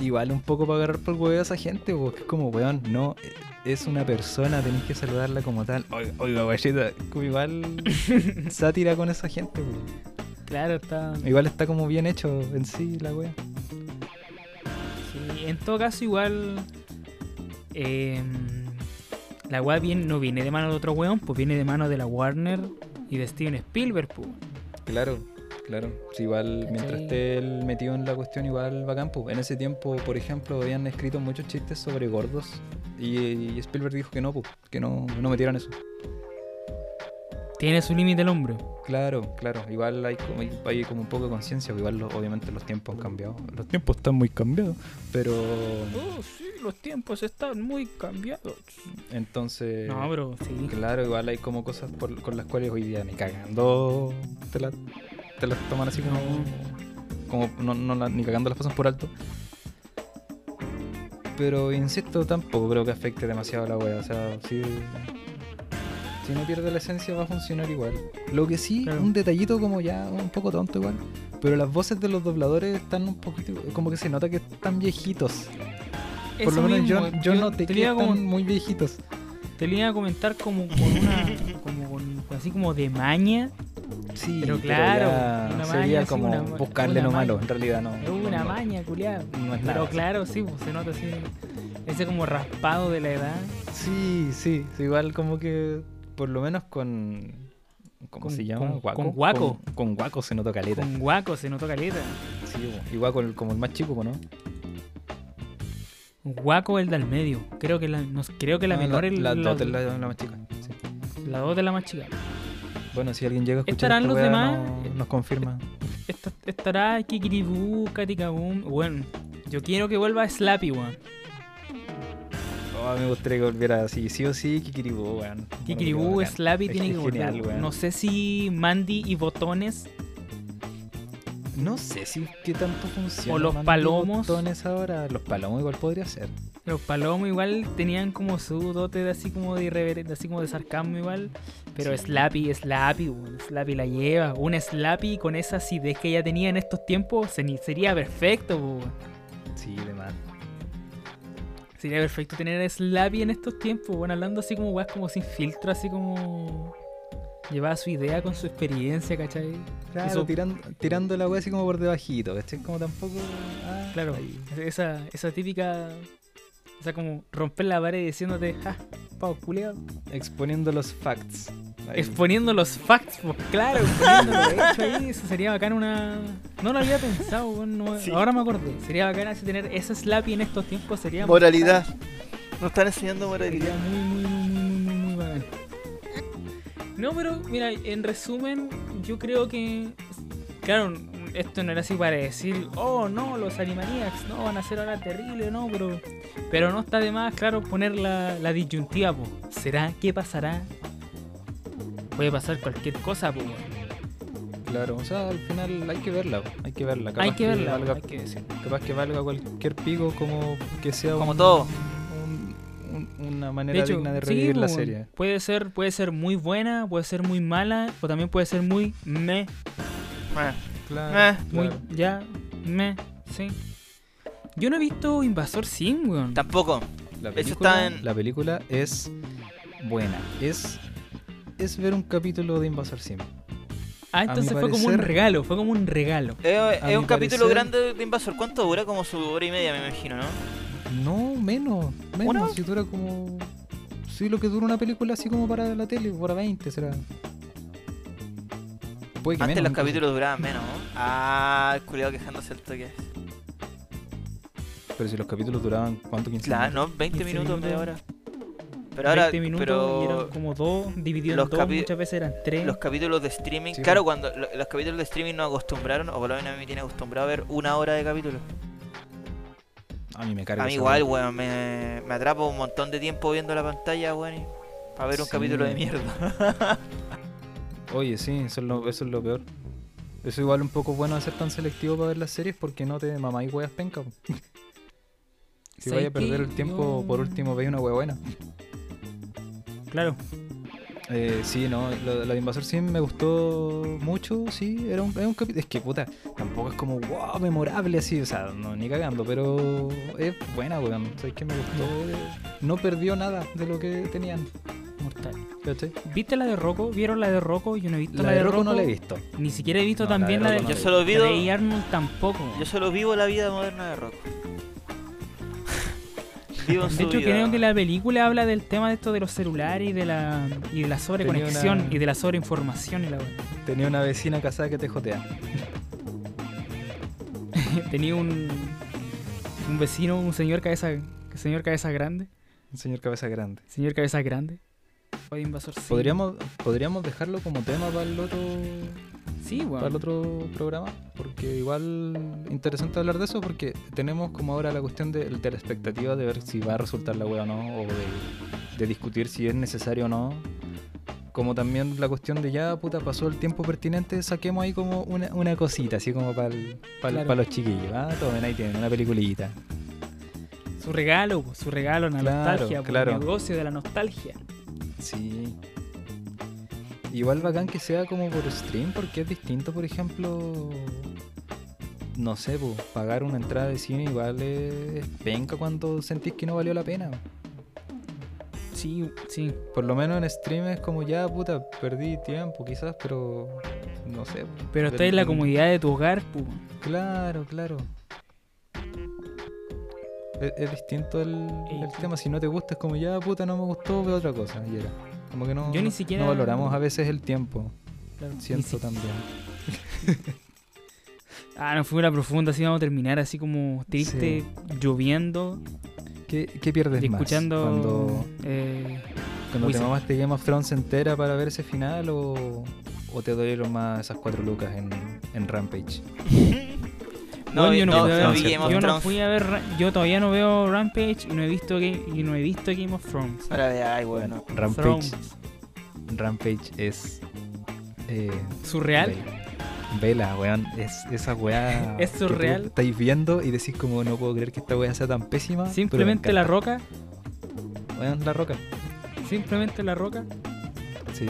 Igual un poco para agarrar por el huevo a esa gente, porque es como, weón, no, es una persona, tenéis que saludarla como tal. Oiga, oiga, guayita. Como igual sátira con esa gente, weón. Claro, está. Igual está como bien hecho en sí la wea. Sí, en todo caso, igual. em, la weá bien, no viene de mano de otro weón, pues viene de mano de la Warner y de Steven Spielberg, pues. Claro, claro. Sí, igual, mientras esté él metido en la cuestión, igual bacán. pues. En ese tiempo, por ejemplo, habían escrito muchos chistes sobre gordos. Y, y Spielberg dijo que no, pues, que no, no metieran eso. Tiene su límite el hombre. Claro, claro. Igual hay como, hay como un poco de conciencia, igual lo- obviamente los tiempos han cambiado. Los tiempos están muy cambiados. Pero Oh, sí, los tiempos están muy cambiados. entonces... No, pero sí. Claro, igual hay como cosas por- con las cuales hoy día ni cagando te las te las toman así como. como no, no la- ni cagando las pasan por alto. Pero insisto, tampoco creo que afecte demasiado a la wea. O sea, si, si no pierde la esencia va a funcionar igual. Lo que sí, Claro. un detallito como ya un poco tonto igual. Pero las voces de los dobladores están un poquito. como que se nota que están viejitos. Por Eso lo menos mismo, yo, yo noté que están como- muy viejitos. Te lo iba a comentar como con una. como con- así como de maña. Sí, Pero claro, una sería maña, sí, como una- buscarle una lo malo, en realidad no. Es una no, maña, culiado. No es Pero nada. claro, sí, pues, se nota así. Ese como raspado de la edad. Sí, sí, igual como que por lo menos con ¿cómo Con- se llama? con- Guaco. con guaco. Con, con guaco se nota caleta. Con guaco se notó caleta. Sí, po. igual con el- como el más chico, ¿no? Guaco el del medio. Creo que la, no, creo que la Ah, menor es la, la, dos es la, la más chica. sí. la dos de la más chica. Bueno, si alguien llega a escuchar ¿Estarán esta los demás? no- nos confirma. Esta- estará Kikiribú, Katikabum. Bueno, yo quiero que vuelva Slappy, weón. Oh, me gustaría que volviera así, sí o sí, Kikiribú, weón. Kikiribú, Bueno. Slappy tiene que genial, volver. weón. No sé si Mandy y Botones No sé si qué tanto funciona. O los palomos. botones ahora. Los palomos igual podría ser. Los palomos igual tenían como su dote de así como de irreverente, así como de sarcasmo igual. Pero Sí. Slappy, Slappy, weón, Slappy la lleva. Un Slappy con esa acidez que ella tenía en estos tiempos se- sería perfecto, weón. Sí, de más. Sería perfecto tener a Slappy en estos tiempos, bueno, hablando así como weas como sin filtro, así como llevaba su idea con su experiencia, ¿cachai? Claro, Eso- tirando, tirando la wea así como por debajito, ¿cachai? Como tampoco. ah, Claro, ahí. esa, esa típica, o sea, como romper la pared diciéndote, ja, pavo culeado. Exponiendo los facts. Ahí. Exponiendo los facts, pues claro, exponiéndolo de hecho ahí, eso sería bacán una... No lo había pensado, no- Sí. ahora me acordé. Sería bacán así tener ese Slappy en estos tiempos, sería... Moralidad. Nos están enseñando Sería moralidad. muy, muy, muy, muy, muy, muy bacán. No, pero mira, en resumen, yo creo que. Claro, esto no era así para decir, oh no, los Animaniacs no van a ser ahora terribles, no, pero. Pero no está de más, claro, poner la, la disyuntiva, po. ¿Será? ¿Qué pasará? Puede pasar cualquier cosa, po. Claro, o sea, al final hay que verla, hay que verla. Hay que verla, valga- hay que decir. Capaz que valga cualquier pico como que sea Como un- todo. un- un- una manera De hecho, digna de sí, revivir la serie. Puede ser, puede ser muy buena, puede ser muy mala, o también puede ser muy meh. Eh, Claro, Eh, Muy, claro. ya, me, sí. Yo no he visto Invasor Sim, weón. Tampoco. La Eso película, está en- la película es buena. Es, es ver un capítulo de Invasor Sim. Ah, entonces fue como un regalo, fue como un regalo. Es, A es un capítulo parecer- grande de Invasor. ¿Cuánto dura? Como su hora y media, me imagino, ¿no? No, menos. ¿Una? Menos. Si dura como. Sí, lo que dura una película así como para la tele, para 20 será. Puede que Antes menos, los capítulos duraban menos, ¿no? Ah, el culiado quejándose el toque. Pero si los capítulos duraban, ¿cuánto? 15 Claro, minutos? ¿no? 20 15 minutos, media hora. Pero ahora, 20 minutos y pero eran como dos, dividido los en dos, muchas veces eran tres. los capítulos de streaming, Sí, claro, cuando lo- los capítulos de streaming nos acostumbraron, o por lo menos a mí me tiene acostumbrado a ver una hora de capítulo. A mí me carga. A mí igual, weón, me, me atrapo un montón de tiempo viendo la pantalla, weón, para ver un Sí. capítulo de mierda. Oye, sí, eso es, lo, eso es lo peor. Eso igual un poco bueno de ser tan selectivo para ver las series porque no te mamáis weas penca. si ¿Sabes vaya a perder el tiempo, por último veis una wea buena. Claro. Eh, sí, no, lo, lo de Invasor Sim me gustó mucho, sí, era un, era un capítulo. Es que puta, tampoco es como wow, memorable así, o sea, no, ni cagando, pero es buena, weón. ¿Sabes qué me gustó? Eh, No perdió nada de lo que tenían, Mortal. ¿cachai? ¿Viste la de Rocco? ¿Vieron la de Rocco? Yo no he visto La de Rocco no la he visto. Ni siquiera he visto No, la también de la de, Rocco Yo solo vi la do- de Arnold tampoco. Yo solo vivo la vida moderna de Rock. Vivo en su De hecho, vida. creo que la película habla del tema de esto de los celulares y de la, y de la sobreconexión una- y de la sobreinformación y la wea. Tenía una vecina casada que te jotea. Tenía un, un vecino, un señor cabeza, señor cabeza grande, Un señor cabeza grande. señor cabeza grande. Fue invasor. sí. Podríamos, podríamos dejarlo como tema para el otro Sí, para el otro programa, porque igual interesante hablar de eso, porque tenemos como ahora la cuestión de, de la expectativa de ver si va a resultar la wea o no, o de, de discutir si es necesario o no. Como también la cuestión de ya, puta, pasó el tiempo pertinente, saquemos ahí como una, una cosita, así como para Claro. los chiquillos. Ah, tomen, ahí tienen una peliculita. Su regalo, su regalo, la Claro, nostalgia, claro. el negocio de la nostalgia. Sí. Igual bacán que sea como por stream, porque es distinto, por ejemplo. No sé, po, pagar una entrada de cine igual es penca cuando sentís que no valió la pena. Sí, sí. Por lo menos en stream es como ya, puta, perdí tiempo quizás, pero no sé. Pero está en la comodidad de tu hogar, po. Claro, claro. Es, es distinto el, el tema. Si no te gusta, es como ya, puta, no me gustó, veo otra cosa. Y era. Como que no, Yo ni no- siquiera- no valoramos a veces el tiempo. Claro, Siento si- también. Ah, nos fuimos a la profunda, así vamos a terminar así como triste, lloviendo ¿Qué, qué pierdes y más? escuchando. Cuando, eh, cuando te mamaste Game of Thrones entera para ver ese final o, o te dolieron más esas cuatro lucas en, en Rampage? No, bueno, yo no, no, fui a no ver- vi Game of yo no Thrones. fui a ver. Yo todavía no veo Rampage y no he visto Game, y no he visto Game of Thrones. Ahora de ay, bueno. Rampage, Thrones. Rampage es. Eh, Surreal. Vela, weón. Es esa weá. Es surreal. estáis viendo y decís, como no puedo creer que esta weá sea tan pésima. Simplemente la encanta". roca. Weón, la roca. Simplemente la roca. Sí.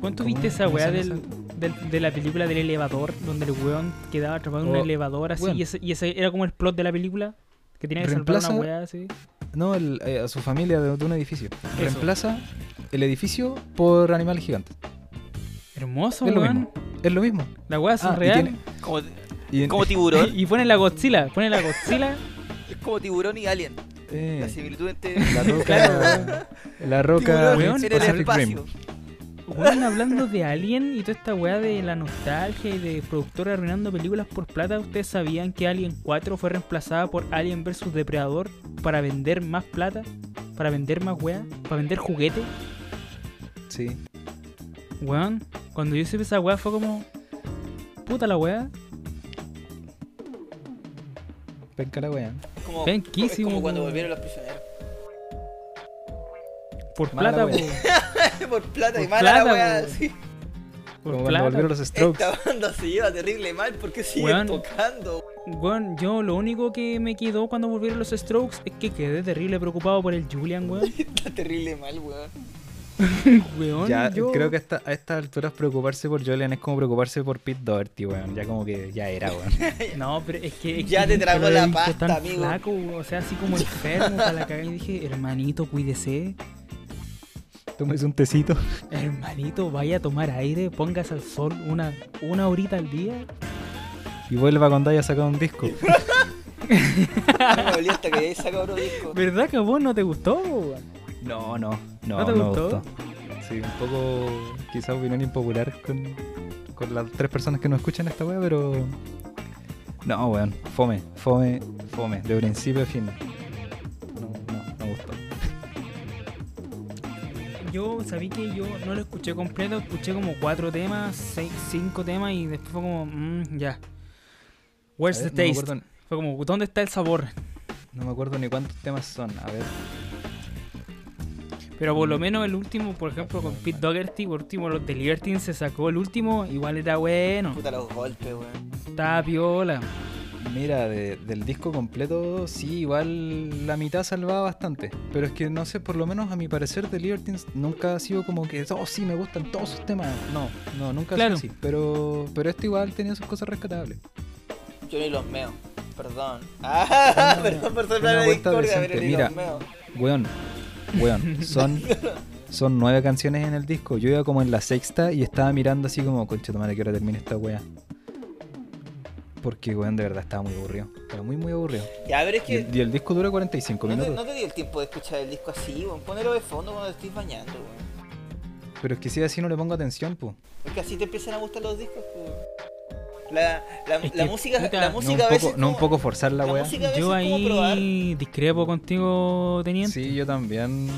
¿Cuánto ¿Cómo- viste esa weá del, de la película del elevador? Donde el weón quedaba atrapado en un Oh, elevador así. weón. Y, ese, y ese era como el plot de la película. Que tenía que salvar Reemplaza- una weá así. No, el- eh, a su familia de, de un edificio. Reemplaza el edificio por animales gigantes. Hermoso, Es lo weón. mismo. Es lo mismo. La weá es Ah, y surreal. tiene- Como, Y en- como tiburón. Y pone la Godzilla. Pone la Godzilla. es como tiburón y alien. eh, La similitud entre. la roca. La roca. Tiburón en el Rim. Weón, hablando de Alien y toda esta weá de la nostalgia y de productores arruinando películas por plata, ¿ustedes sabían que Alien 4 fue reemplazada por Alien vs Depredador para vender más plata? ¿Para vender más weá? ¿Para vender juguetes? Sí. Weón, cuando yo supe esa weá fue como... Puta la weá. Penca la weá. Como, Penquísimo, es como cuando weón. volvieron los prisioneros. Por Mala plata, weá. po. por plata y mala plata, la weá. weón. sí. Por Como cuando plata. volvieron los Strokes. Esta banda se lleva terrible mal porque siguen tocando. Weón, yo lo único que me quedó cuando volvieron los Strokes es que quedé terrible preocupado por el Julian, weón. Está terrible mal, weón. weón, Ya, yo... creo que hasta, a estas alturas preocuparse por Julian es como preocuparse por Pete Doherty, weón. Ya como que ya era, weón. No, pero es que. es Ya que te había la pasta, amigo. flaco, o sea, así como enfermo para la cagada. Y dije, hermanito, cuídese. Tómese un tecito. Hermanito, vaya a tomar aire, póngase al sol una, una horita al día. Y vuelva cuando haya sacado un disco. Me dolió hasta que hayáis sacado otro disco. ¿Verdad que a vos no te gustó? No, no, no, ¿No te gustó? gustó. Sí, un poco, quizás opinión impopular con, con las tres personas que nos escuchan esta weá, pero. No, weón, fome, fome, fome, de principio a fin. Yo sabí que yo no lo escuché completo, escuché como cuatro temas, seis, cinco temas y después fue como, mmm, ya. Where's A ver, the taste? acuerdo, Fue como, ¿dónde está el sabor? no me acuerdo ni cuántos temas son. A ver, Pero por lo menos el último, por ejemplo, con Pete Doherty, por último, los de se sacó el último, igual era bueno. Puta los golpes, weón. Estaba piola. Mira, de- del disco completo, sí, igual la mitad salvaba bastante. Pero es que no sé, por lo menos a mi parecer, The Libertines nunca ha sido como que, oh, sí, me gustan todos sus temas. No, no, nunca Claro. ha sido así. Pero, pero este igual tenía sus cosas rescatables. Yo ni los meo. Perdón. Ah, Una- perdón por ser la vuelta discordia, decente. pero ni Mira. los meo. Weón, weón, son, son nueve canciones en el disco. Yo iba como en la sexta y estaba mirando así como, concha madre, que hora termina esta wea. Porque, weón, de verdad estaba muy aburrido. Estaba muy, muy aburrido. Ya, a ver, es Y que. el, y el disco dura 45 No te, minutos. no te di el tiempo de escuchar el disco así, weón. Ponelo de fondo cuando te estés bañando, weón. Pero es que si así no le pongo atención, pues. Porque así te empiezan a gustar los discos, pues. La, la, Es la que, música, puta, la no No un, música a veces. poco, no un como- poco forzar la la música Yo es como ahí discrepo contigo, teniente. Sí, yo también.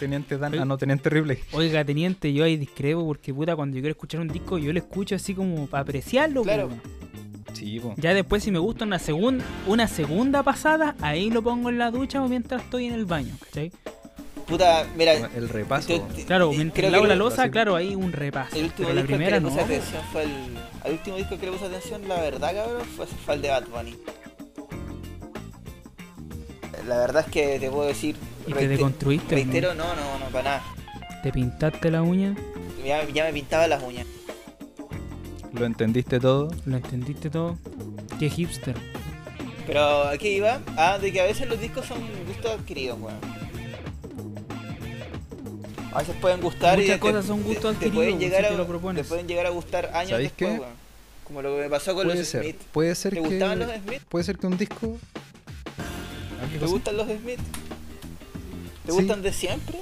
Teniente Dan. Ah, no, Teniente Ripley. Oiga, teniente, yo ahí discrepo porque puta, cuando yo quiero escuchar un disco, yo lo escucho así como para apreciarlo. Claro. weón. Sí, po. Ya después, si me gusta una, segun- una segunda pasada, ahí lo pongo en la ducha o mientras estoy en el baño, ¿cachai? Puta, mira. El repaso. te- te- Claro, eh, mientras lavo que la losa, claro, ahí un repaso. El último Pero la disco al que primera le no. puse atención fue el. Al último disco que le puse atención, la verdad, cabrón, fue, fue el de Bad Bunny. La verdad es que te puedo decir. Y te deconstruiste, Reitero, no, no, no, para nada. ¿Te pintaste la uña? Ya, ya me pintaba las uñas. Lo entendiste todo. ¿Lo entendiste todo? Qué hipster. Pero aquí iba, ah, de que a veces los discos son gustos adquiridos, weón. A veces pueden gustar y Muchas te- cosas son te- gustos te, pueden adquiridos, llegar si a, te lo propones. te pueden llegar a gustar años ¿Sabéis después, qué? weón. Como lo que me pasó con Puede los ser. Smith. Puede ser ¿Te que. gustaban los Smith? Puede ser que un disco. ¿Ah, qué ¿Te gustan los Smith? ¿Te Sí. gustan de siempre?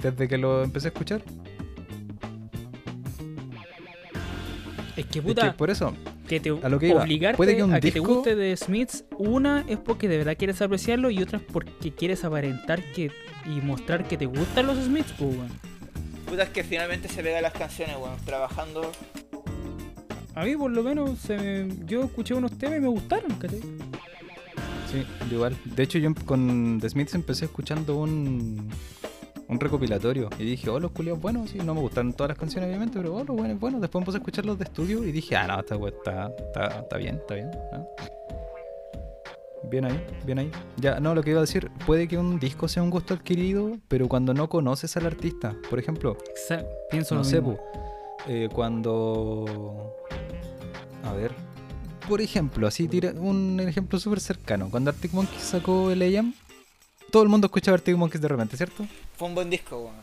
Desde que lo empecé a escuchar. Que Es puta, que por eso, que te a lo que iba, obligarte puede que un a que te guste de Smiths, una es porque de verdad quieres apreciarlo y otra es porque quieres aparentar que y mostrar que te gustan los Smiths, pues, weón. Puta, es que finalmente se pega las canciones, weón. Trabajando. A mí por lo menos se me- yo escuché unos temas y me gustaron, ¿cachai? sí, igual. De hecho, yo con The Smiths empecé escuchando un, un recopilatorio y dije, oh, los culiados buenos, sí, no me gustaron todas las canciones, obviamente, pero oh, los buenos, buenos. Después empecé a escuchar los de estudio y dije, ah, no, esta wea está, está, está bien, está bien. ¿no? Bien ahí, bien ahí. Ya, no, lo que iba a decir, puede que un disco sea un gusto adquirido, pero cuando no conoces al artista, por ejemplo, Exa- pienso no lo sé, mismo. eh, cuando... A ver. Por ejemplo, así tira un ejemplo súper cercano. Cuando Arctic Monkeys sacó el AM, todo el mundo escuchaba Arctic Monkeys de repente, ¿cierto? Fue un buen disco, weón.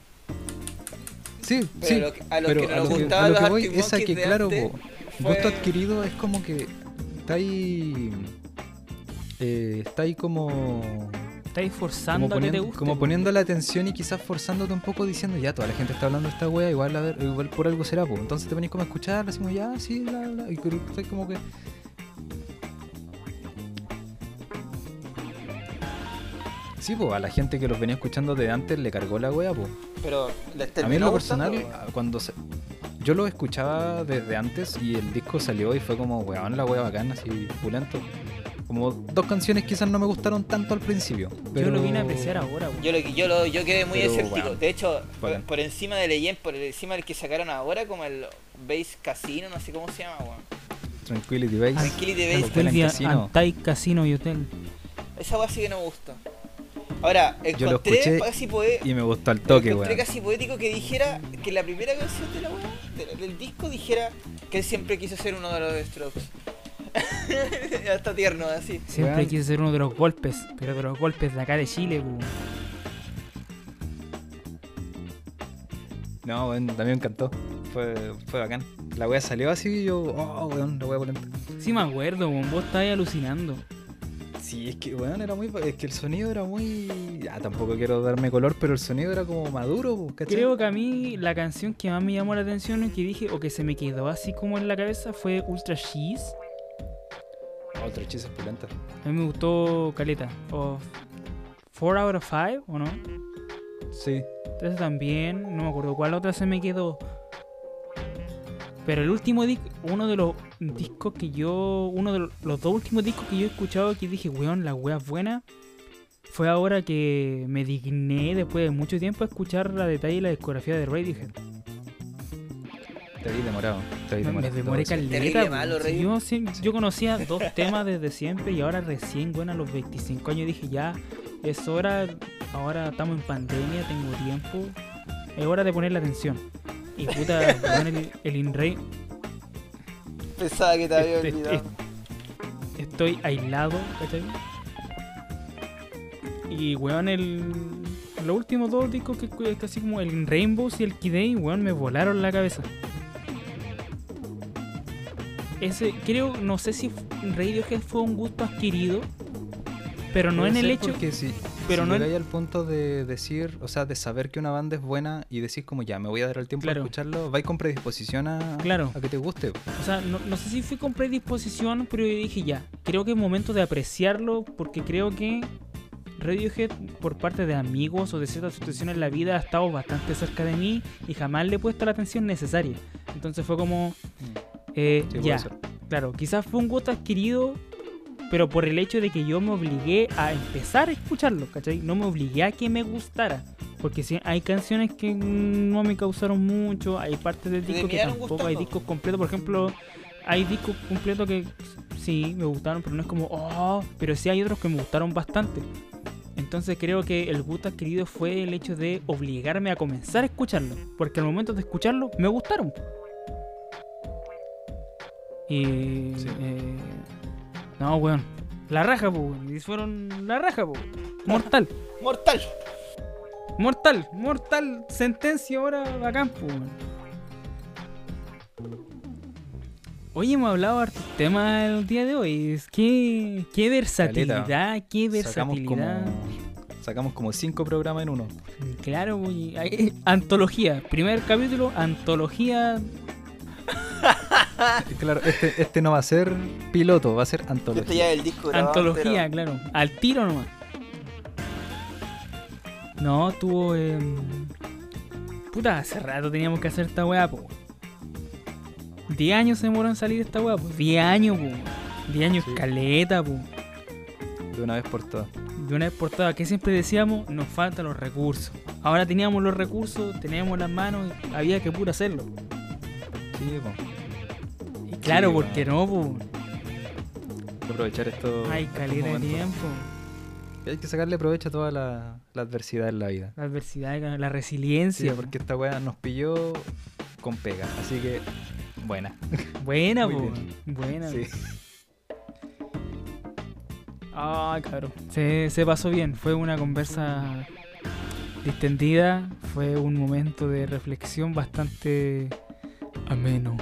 Sí, Pero sí. a los pero que no a nos lo que, gustaban a lo los que voy Arctic es a que, Monkeys de claro, antes, fue- gusto adquirido es como que está ahí... eh, está ahí como... Estáis forzando como a que te poniendo, guste. como po. poniendo la atención y quizás forzándote un poco diciendo ya toda la gente está hablando de esta wea igual a ver igual por algo será pues entonces te venís como a escuchar así como ya sí bla bla y como que Sí, pues a la gente que los venía escuchando de antes le cargó la wea, pues. Pero les A mí en lo personal, weón. a- cuando se- yo lo escuchaba desde antes y el disco salió y fue como, weón, la wea bacana, así, pulento. Como dos canciones quizás no me gustaron tanto al principio. Pero... Yo lo vine a apreciar ahora, weón. Yo, lo, yo, lo, yo quedé muy Pero, escéptico. de hecho, por, encima de Legend, por encima del que sacaron ahora, como el Base Casino, no sé cómo se llama, weón. Tranquility Base. Tranquility Base. Tranquility Casino. Antai Casino y Hotel. Esa weá sí que no me gustó. Ahora, Yo lo encontré escuché casi poe- Y me gustó al toque, encontré casi poético que dijera que la primera canción de la de- del disco, dijera que él siempre quiso ser uno de los Strokes. está tierno, así. Siempre Weón. quise ser uno de los golpes, pero de los golpes de acá de Chile, weón. No, weón, también me encantó. Fue, fue bacán. La wea salió así y yo, oh, weón, la wea polenta. Sí me acuerdo, weón. Vos estabas alucinando. Sí, es que, weón, era muy. Es que el sonido era muy. Ya, tampoco quiero darme color, pero el sonido era como maduro, ¿cachai? Creo que a mí la canción que más me llamó la atención y que dije, o que se me quedó así como en la cabeza, fue Ultra Cheese. Otro chiste pulenta. A mí me gustó Caleta. O 4 out of 5, ¿o no? Sí. Entonces también, no me acuerdo cuál otra se me quedó. Pero el último disco, uno de los discos que yo, uno de los, dos últimos discos que yo he escuchado que dije, weón, la wea es buena, fue ahora que me digné después de mucho tiempo a escuchar la detalle y la discografía de Radiohead. Te vi demorado. Te vi Me, demorado. me demoré caleta. Malo, yo, yo conocía dos temas desde siempre y ahora recién, bueno, a los 25 años dije, ya, es hora, ahora estamos en pandemia, tengo tiempo, es hora de ponerle atención. Y puta, weón, el, el InRay, Pensaba que te había Este- olvidado. estoy aislado, ¿cachai? Y weón, el, los últimos dos discos que que es así como el Rainbows y el Kidei, weón, me volaron la cabeza. Ese, creo, no sé si Radiohead fue un gusto adquirido, pero no Puede en el hecho. Porque si, pero si no llegáis al punto de decir, o sea, de saber que una banda es buena y decís como ya, me voy a dar el tiempo Claro. de escucharlo, vais con predisposición a, Claro. a que te guste. O sea, no, no sé si fui con predisposición, pero yo dije ya, creo que es momento de apreciarlo porque creo que Radiohead por parte de amigos o de ciertas situaciones en la vida ha estado bastante cerca de mí y jamás le he puesto la atención necesaria. Entonces fue como, eh, Sí, ya, claro, quizás fue un gusto adquirido, pero por el hecho de que yo me obligué a empezar a escucharlo, ¿cachai? No me obligué a que me gustara. Porque sí, hay canciones que no me causaron mucho, hay partes del disco que tampoco, hay discos completos, por ejemplo, hay discos completos que sí me gustaron, pero no es como, oh, pero sí hay otros que me gustaron bastante. Entonces creo que el gusto adquirido fue el hecho de obligarme a comenzar a escucharlo, porque al momento de escucharlo me gustaron. Y... Sí. eh, no, weón. La raja, weón. Y fueron la raja, po. Mortal. Mortal. Mortal. Mortal. Sentencia ahora bacán, po, weón. Oye, hemos hablado de temas el día de hoy. Que, qué versatilidad, qué versatilidad. sacamos como cinco programas en uno. Claro, güey. Hay- antología. Primer capítulo, antología. Claro, este, este no va a ser piloto, va a ser Este antología. ya es el disco grabado Antología, claro. Al tiro nomás. No, tuvo. eh, Puta, hace rato teníamos que hacer esta weá, po. 10 años se demoró en salir esta weá, po. 10 años, po. 10 años Sí. caleta, po. De una vez por todas. De una vez por todas, que siempre decíamos, nos faltan los recursos. Ahora teníamos los recursos, teníamos las manos, y había que puro hacerlo. Sí, po. Claro, Sí, ¿por weón. qué no, po? Hay que aprovechar esto. Hay caleta de tiempo. Hay que sacarle provecho a toda la, la adversidad en la vida. La adversidad, la Sí, resiliencia. po. porque esta weá nos pilló con pega. Así que, buena. Buena, po. Buena. Sí. Ah, claro. Se, se pasó bien. Fue una conversa distendida. Fue un momento de reflexión bastante ameno.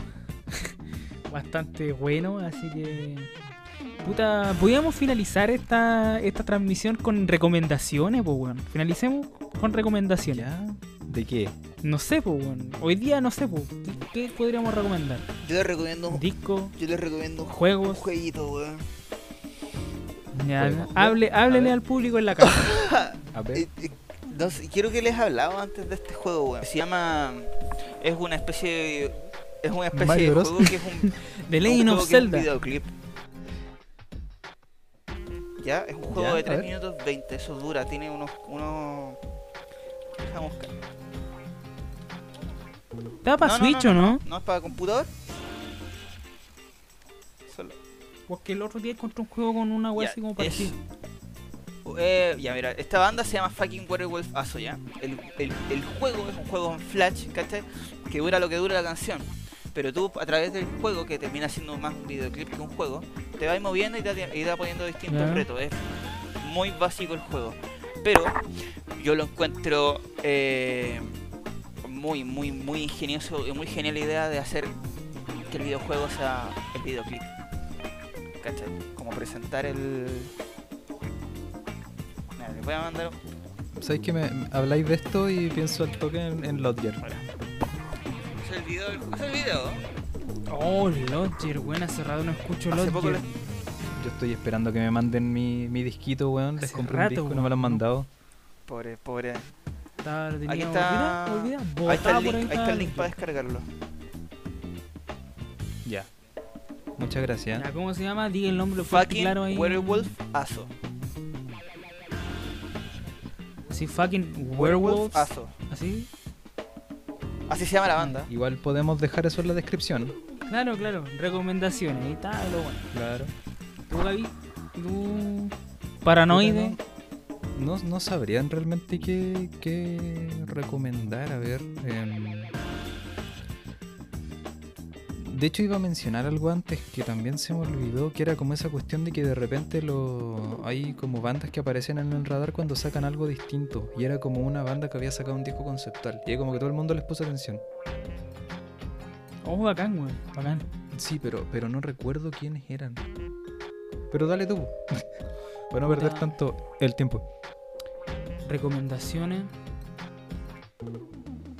Bastante bueno. Así que. Puta, podríamos finalizar esta, esta transmisión con recomendaciones, pues, weón. Finalicemos con recomendaciones. ¿Ya? ¿De qué? No sé, pues, weón. Hoy día no sé, pues. ¿Qué, qué podríamos recomendar? Yo les recomiendo un, Disco, yo les recomiendo Juegos. un jueguito, weón. ya, Juego. hable, háblele al público en la casa. A ver. Eh, eh, no sé, quiero que les hablaba antes de este juego, weón. Se llama. Es una especie de. Es una especie Mario de Bros. juego que es un. The un Legend juego of que es un Zelda. videoclip. Ya, es un juego Ya, de a 3 ver. minutos 20, eso dura, tiene unos. unos... Dejamos buscar. Estaba para No, no, Switch, ¿o no? ¿No es para computador? Solo. Porque el otro día encontré un juego con una Ya, así como es- parecida. Eh, ya, mira, esta banda se llama Fucking Werewolf Aso, ¿ya? El, el, el juego es un juego en Flash, ¿cachai? Que dura lo que dura la canción. Pero tú, a través del juego, que termina siendo más un videoclip que un juego, te vas moviendo y te, va- y te va poniendo distintos retos. Es muy básico el juego. Pero yo lo encuentro eh, muy, muy, muy ingenioso y muy genial la idea de hacer que el videojuego sea el videoclip. ¿Cachai? Como presentar el. Voy a mandar. un- ¿Sabéis que me me habláis de esto y pienso al toque en, en Lodger? Es el video, del- es el video. Oh, Lodger, buena, hace rato no escucho Hace poco Lodger. Yo estoy esperando que me manden mi, mi disquito, weón. Les Hace compré rato, un disco y no me lo han weón. mandado. Pobre, pobre. Aquí está. Ahí está el link, ahí está el link para descargarlo. Ya. Muchas gracias. Ya, ¿Cómo se llama? Diga el nombre Fucking claro ahí. Werewolf Aso. Sí, fucking Werewolves. Aso. Así. Así se llama la banda. Igual podemos dejar eso en la descripción. Claro, claro. Recomendaciones. Ahí está lo bueno. Claro. ¿Tú, Gaby? ¿Tú? Paranoide. No, no sabrían realmente qué, qué recomendar. A ver. em. De hecho iba a mencionar algo antes que también se me olvidó, que era como esa cuestión de que de repente lo... hay como bandas que aparecen en el radar cuando sacan algo distinto. Y era como una banda que había sacado un disco conceptual. Y ahí como que todo el mundo les puso atención. Oh, bacán, weón. Bacán. Sí, pero, pero no recuerdo quiénes eran. Pero dale tú. Para no perder tanto el tiempo. recomendaciones.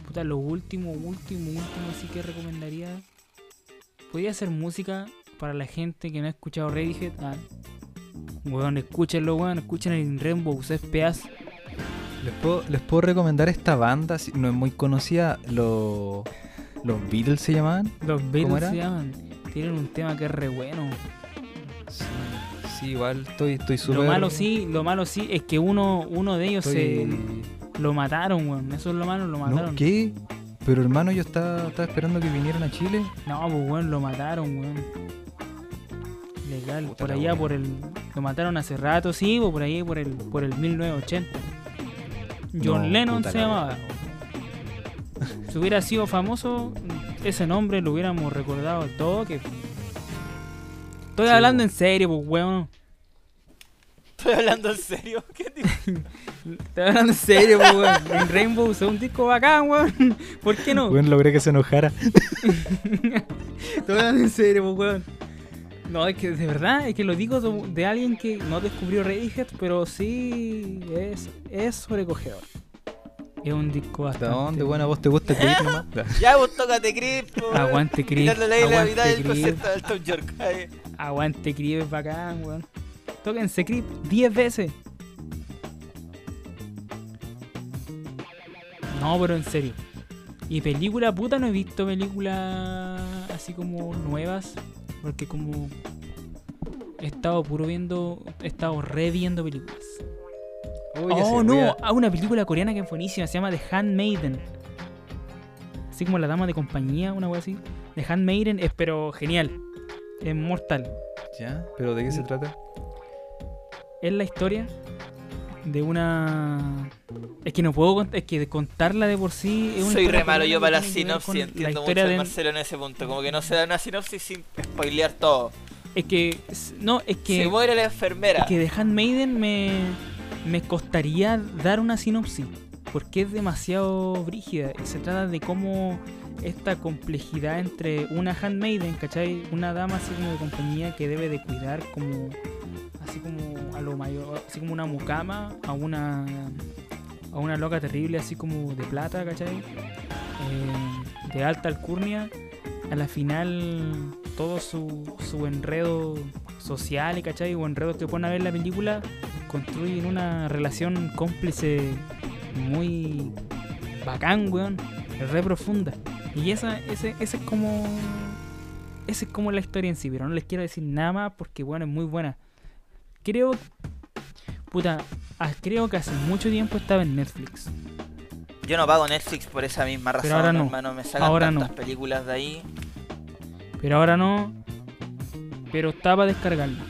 Puta, lo último, último, último sí que recomendaría. Podría ser música para la gente que no ha escuchado Radiohead. Ah, weón, escúchenlo, weón, escuchen el Rainbow SPS. Les puedo, les puedo recomendar esta banda, si- no es muy conocida, lo- los Beatles se llamaban. Los Beatles se llaman. Tienen un tema que es re bueno. Sí, sí, igual estoy estoy. Lo malo sí, lo malo sí es que uno, uno de ellos estoy- se lo mataron, weón. Eso es lo malo, lo mataron. ¿No? ¿Qué? Pero hermano, yo estaba, estaba esperando que vinieran a Chile. No, pues weón, lo mataron, weón. Legal, Puta por allá por el. Lo mataron hace rato, sí, pues por ahí por el, por el 1980. John No, Lennon se la llamaba. Si hubiera sido famoso, ese nombre lo hubiéramos recordado al toque. Estoy Sí, hablando en serio, pues weón. Estoy hablando en serio. ¿Qué tipo? Estoy hablando en serio, pues weón. En Rainbow es un disco bacán, weón. ¿Por qué no? Bueno, logré que se enojara. Estoy hablando en serio, pues, weón. No, es que de verdad, es que lo digo de, de alguien que no descubrió Radiohead, pero sí es, es sobrecogedor. Es un disco ¿Hasta bastante. dónde, buena vos te gusta Creep nomás? Ya, vos tócate Creep. Aguante Creep. Aguante Creep. Aguante Creep es bacán, weón. Tóquense Creep 10 veces. No, pero en serio. Y película, puta, no he visto películas así como nuevas. Porque como he estado puro viendo, he estado reviendo películas. Oh, no, a- ah, una película coreana que es buenísima, se llama The Handmaiden. Así como la dama de compañía, una wea así. The Handmaiden es pero genial. Es mortal. ¿Ya? ¿Pero de qué se trata? Es la historia de una. Es que no puedo cont- es que contarla de por sí es una Soy re malo yo para la sinopsis, entiendo mucho historia de de- Marcelo en ese punto. Como que no se da una sinopsis sin spoilear todo. Es que no, es que Se muere la enfermera. es que The Handmaiden me me costaría dar una sinopsis porque es demasiado brígida. Se trata de cómo esta complejidad entre una handmaiden, ¿cachai? Una dama así como de compañía que debe de cuidar como así como a lo mayor, así como una mucama a una a una loca terrible así como de plata, ¿cachai? Eh, de alta alcurnia. A la final todo su, su enredo social ¿cachai? o enredo que ponen a ver la película construyen una relación cómplice muy bacán, weón, re profunda. Y esa, ese, ese es como. Esa es como la historia en sí, pero no les quiero decir nada más porque, bueno, es muy buena. Creo. Puta, ah, creo que hace mucho tiempo estaba en Netflix. Yo no pago Netflix por esa misma razón, Pero ahora no. hermano. Me sacan Ahora tantas no. películas de ahí. Pero ahora no. Pero estaba para descargarla.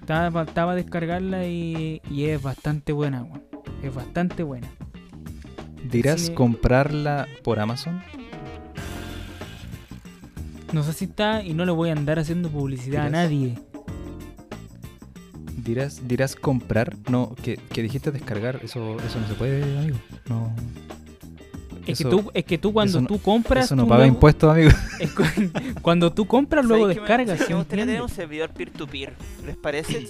Estaba, estaba a descargarla y, y es bastante buena, weón. Es bastante buena. ¿Dirás cine- comprarla por Amazon? No sé si está y no le voy a andar haciendo publicidad a nadie. ¿Dirás, dirás comprar? No, que, que dijiste descargar. Eso, eso no se puede, amigo. No. Es, Eso- que tú, es que tú cuando no- tú compras. Eso no paga luego- impuestos, amigo. es cu- cuando tú compras, luego ¿Sabéis que me- descargas. sabéis que ¿sí me gustaría tener un servidor peer-to-peer. ¿Les parece?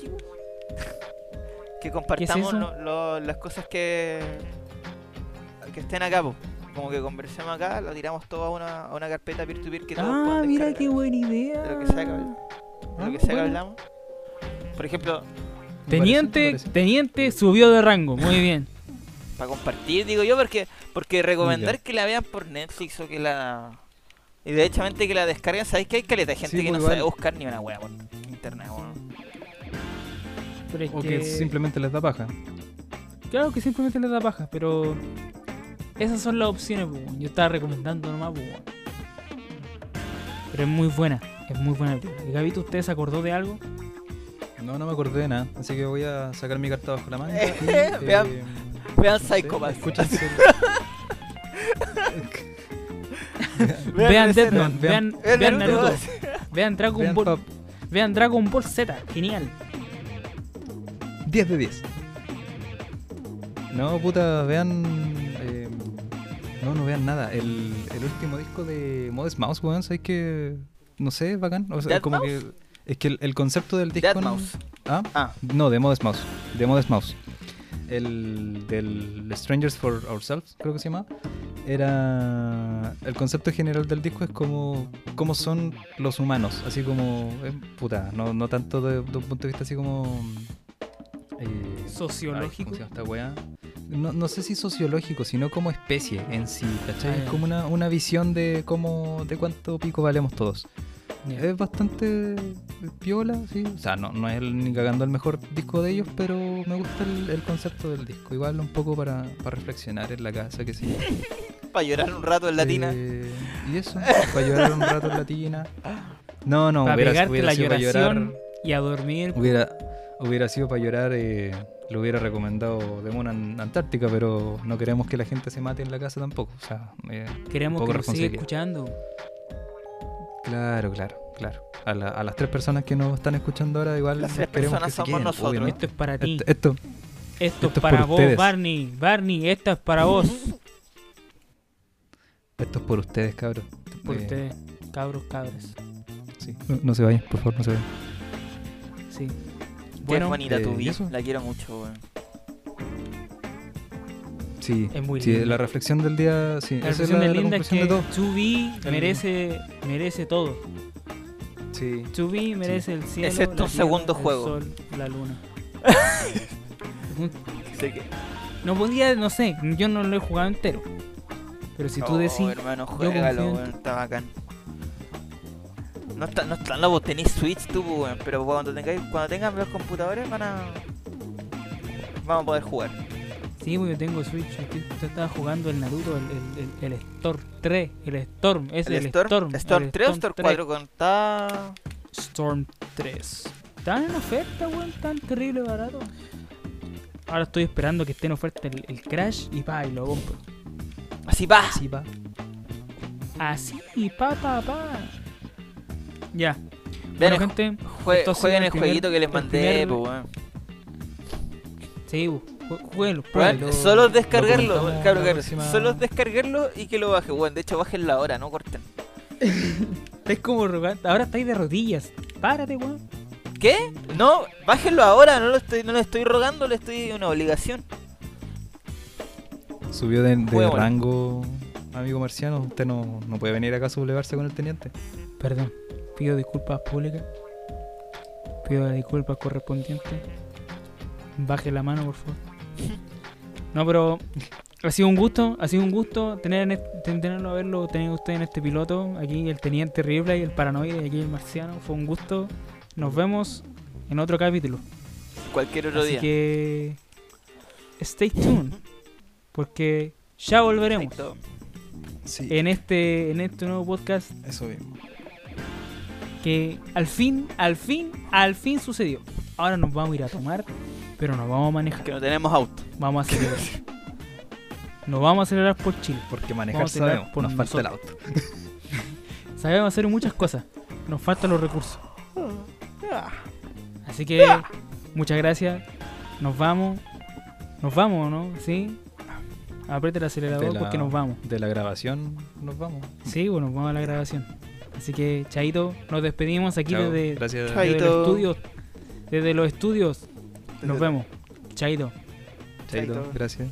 Que compartamos eso? lo- lo- las cosas que, que estén acá, po. Como que conversemos acá, lo tiramos todo a una, a una carpeta peer-to-peer que todos Ah, mira qué buena idea. De lo que sea que, Ah, lo que, sea que bueno. hablamos. Por ejemplo, Teniente, parece, me parece. teniente subió de rango. Muy bien. para compartir, digo yo, porque porque recomendar que la vean por Netflix o que la... Y derechamente que la descarguen, ¿sabéis que hay caleta de gente Sí, que pues no sabe igual. buscar ni una wea por internet, O que, que simplemente les da paja. Claro que simplemente le da paja, pero. Esas son las opciones. Yo estaba recomendando nomás, weón. Pero es muy buena. Es muy buena. ¿Y Gabito, usted se acordó de algo? No, no me acordé de nada. Así que voy a sacar mi carta bajo la manga. y, Vean- eh, Vean no sé, Psycho escúchense- Vean, Death vean- Note, vean, Vean vean Naruto. Naruto, vean Dragon vean Ball, Pap- vean Dragon Ball Z, genial. 10 de 10. No, puta, vean. No, no vean nada. El, el último disco de Modest Mouse, weón, ¿sabes que No sé, bacán. O sea, ¿Dead como Mouse? que. Es que el, el concepto del disco. Dead no- Mouse. ¿Ah? Ah, No, de Modest Mouse. De Modest Mouse. El del Strangers for Ourselves, creo que se llama. Era. El concepto general del disco es como. cómo son los humanos. Así como. eh, puta, no, no tanto de, de un punto de vista así como. Eh, ay, Sociológico. No, no sé si sociológico, sino como especie en sí, ¿cachai? Ah, es ya. como una, una visión de cómo. de cuánto pico valemos todos. Es bastante piola, sí. O sea, no, no es el- ni cagando el mejor disco de ellos, pero me gusta el, el concepto del disco. Igual un poco para, para reflexionar en la casa, que sí. para llorar un rato en latina. Eh, y eso, para llorar un rato en latina. No, no, para hubiera, pegarte hubiera la sido para lloración llorar. y a dormir. Hubiera, hubiera sido para llorar, eh, lo hubiera recomendado de en Antártica, pero no queremos que la gente se mate en la casa tampoco. O sea, eh, Queremos que nos siga escuchando. claro, claro, claro. A, la- a las tres personas que nos están escuchando ahora, igual Las tres queremos personas que somos nosotros. obviamente. Esto es para ti. Esto, esto- Esto, esto es es para vos, ustedes. Barney. Barney, esto es para vos. esto es por ustedes, cabros. Por Eh, ustedes, cabros, cabres. sí. No, no se vayan, por favor, no se vayan. Sí. Qué Bueno, bonita eh, tu ¿y vida, la quiero mucho, weón. Sí, Es muy sí, la reflexión del día, sí, La esa reflexión de la Linda es conclusión que de todo. 2B El- merece, merece todo. Sí. 2B merece el cielo, Excepto la un tierra, segundo el juego. sol, la luna. No podía, no sé, yo no lo he jugado entero. Pero si tú Oh, decís, hermano, confío juégalo, en weón, está bacán. No está, no está, no, vos tenés Switch tú, pues, weón, pero cuando tengáis, cuando tengan los computadores van a. Vamos a poder jugar. sí, pues yo tengo Switch, yo estaba jugando el Naruto, el, el, el, el Storm 3, el Storm, es el, el Storm, Storm, Storm el 3 o Storm 4 con. Storm 3. Están en oferta, weón, tan terrible barato. Ahora estoy esperando que esté en oferta el, el Crash y pa, y lo compro. Así va. Así va. Así, pa, pa, pa. Ya. Vean, Bueno, gente, jue- jueguen el el primer- jueguito que les mandé, primer- pues, weón. sí, jueguenlo, Weón, pruébenlo. solo es descargarlo, cabrón, próxima- Solo es descargarlo y que lo baje, weón. De hecho, bajen la hora, no corten. Estáis como rogando. Ahora estáis de rodillas. Párate, weón. ¿Qué? No, bájenlo ahora, no lo estoy, no le estoy rogando, le estoy una obligación. Subió de, de rango, amigo marciano. Usted no, no puede venir acá a sublevarse con el teniente. Perdón. Pido disculpas públicas. Pido las disculpas correspondientes. Baje la mano, por favor. No, pero ha sido un gusto, ha sido un gusto tener en este- tenerlo a verlo, tener usted en este piloto, aquí el teniente Ripley, el paranoide, aquí el marciano. Fue un gusto. Nos vemos en otro capítulo. Cualquier otro Así día. que stay tuned, porque ya volveremos. Sí. en este en este nuevo podcast Eso mismo. Que al fin, al fin, al fin sucedió. Ahora nos vamos a ir a tomar, pero nos vamos a manejar. Que no tenemos auto. Vamos a acelerar. Nos vamos a acelerar por Chile. Porque manejar sabemos, por nos falta el nosotros. auto. Sabemos hacer muchas cosas. Nos faltan los recursos. Así que muchas gracias. Nos vamos. Nos vamos, ¿no? ¿Sí? Apriete el acelerador De la- porque nos vamos. De la grabación nos vamos. Sí, bueno, nos vamos a la grabación. Así que, Chaito, nos despedimos aquí Chao. desde, Gracias. Chao. desde Chaito. los estudios. Desde los estudios. Nos vemos. Chaito. Chaito. Chaito. Gracias.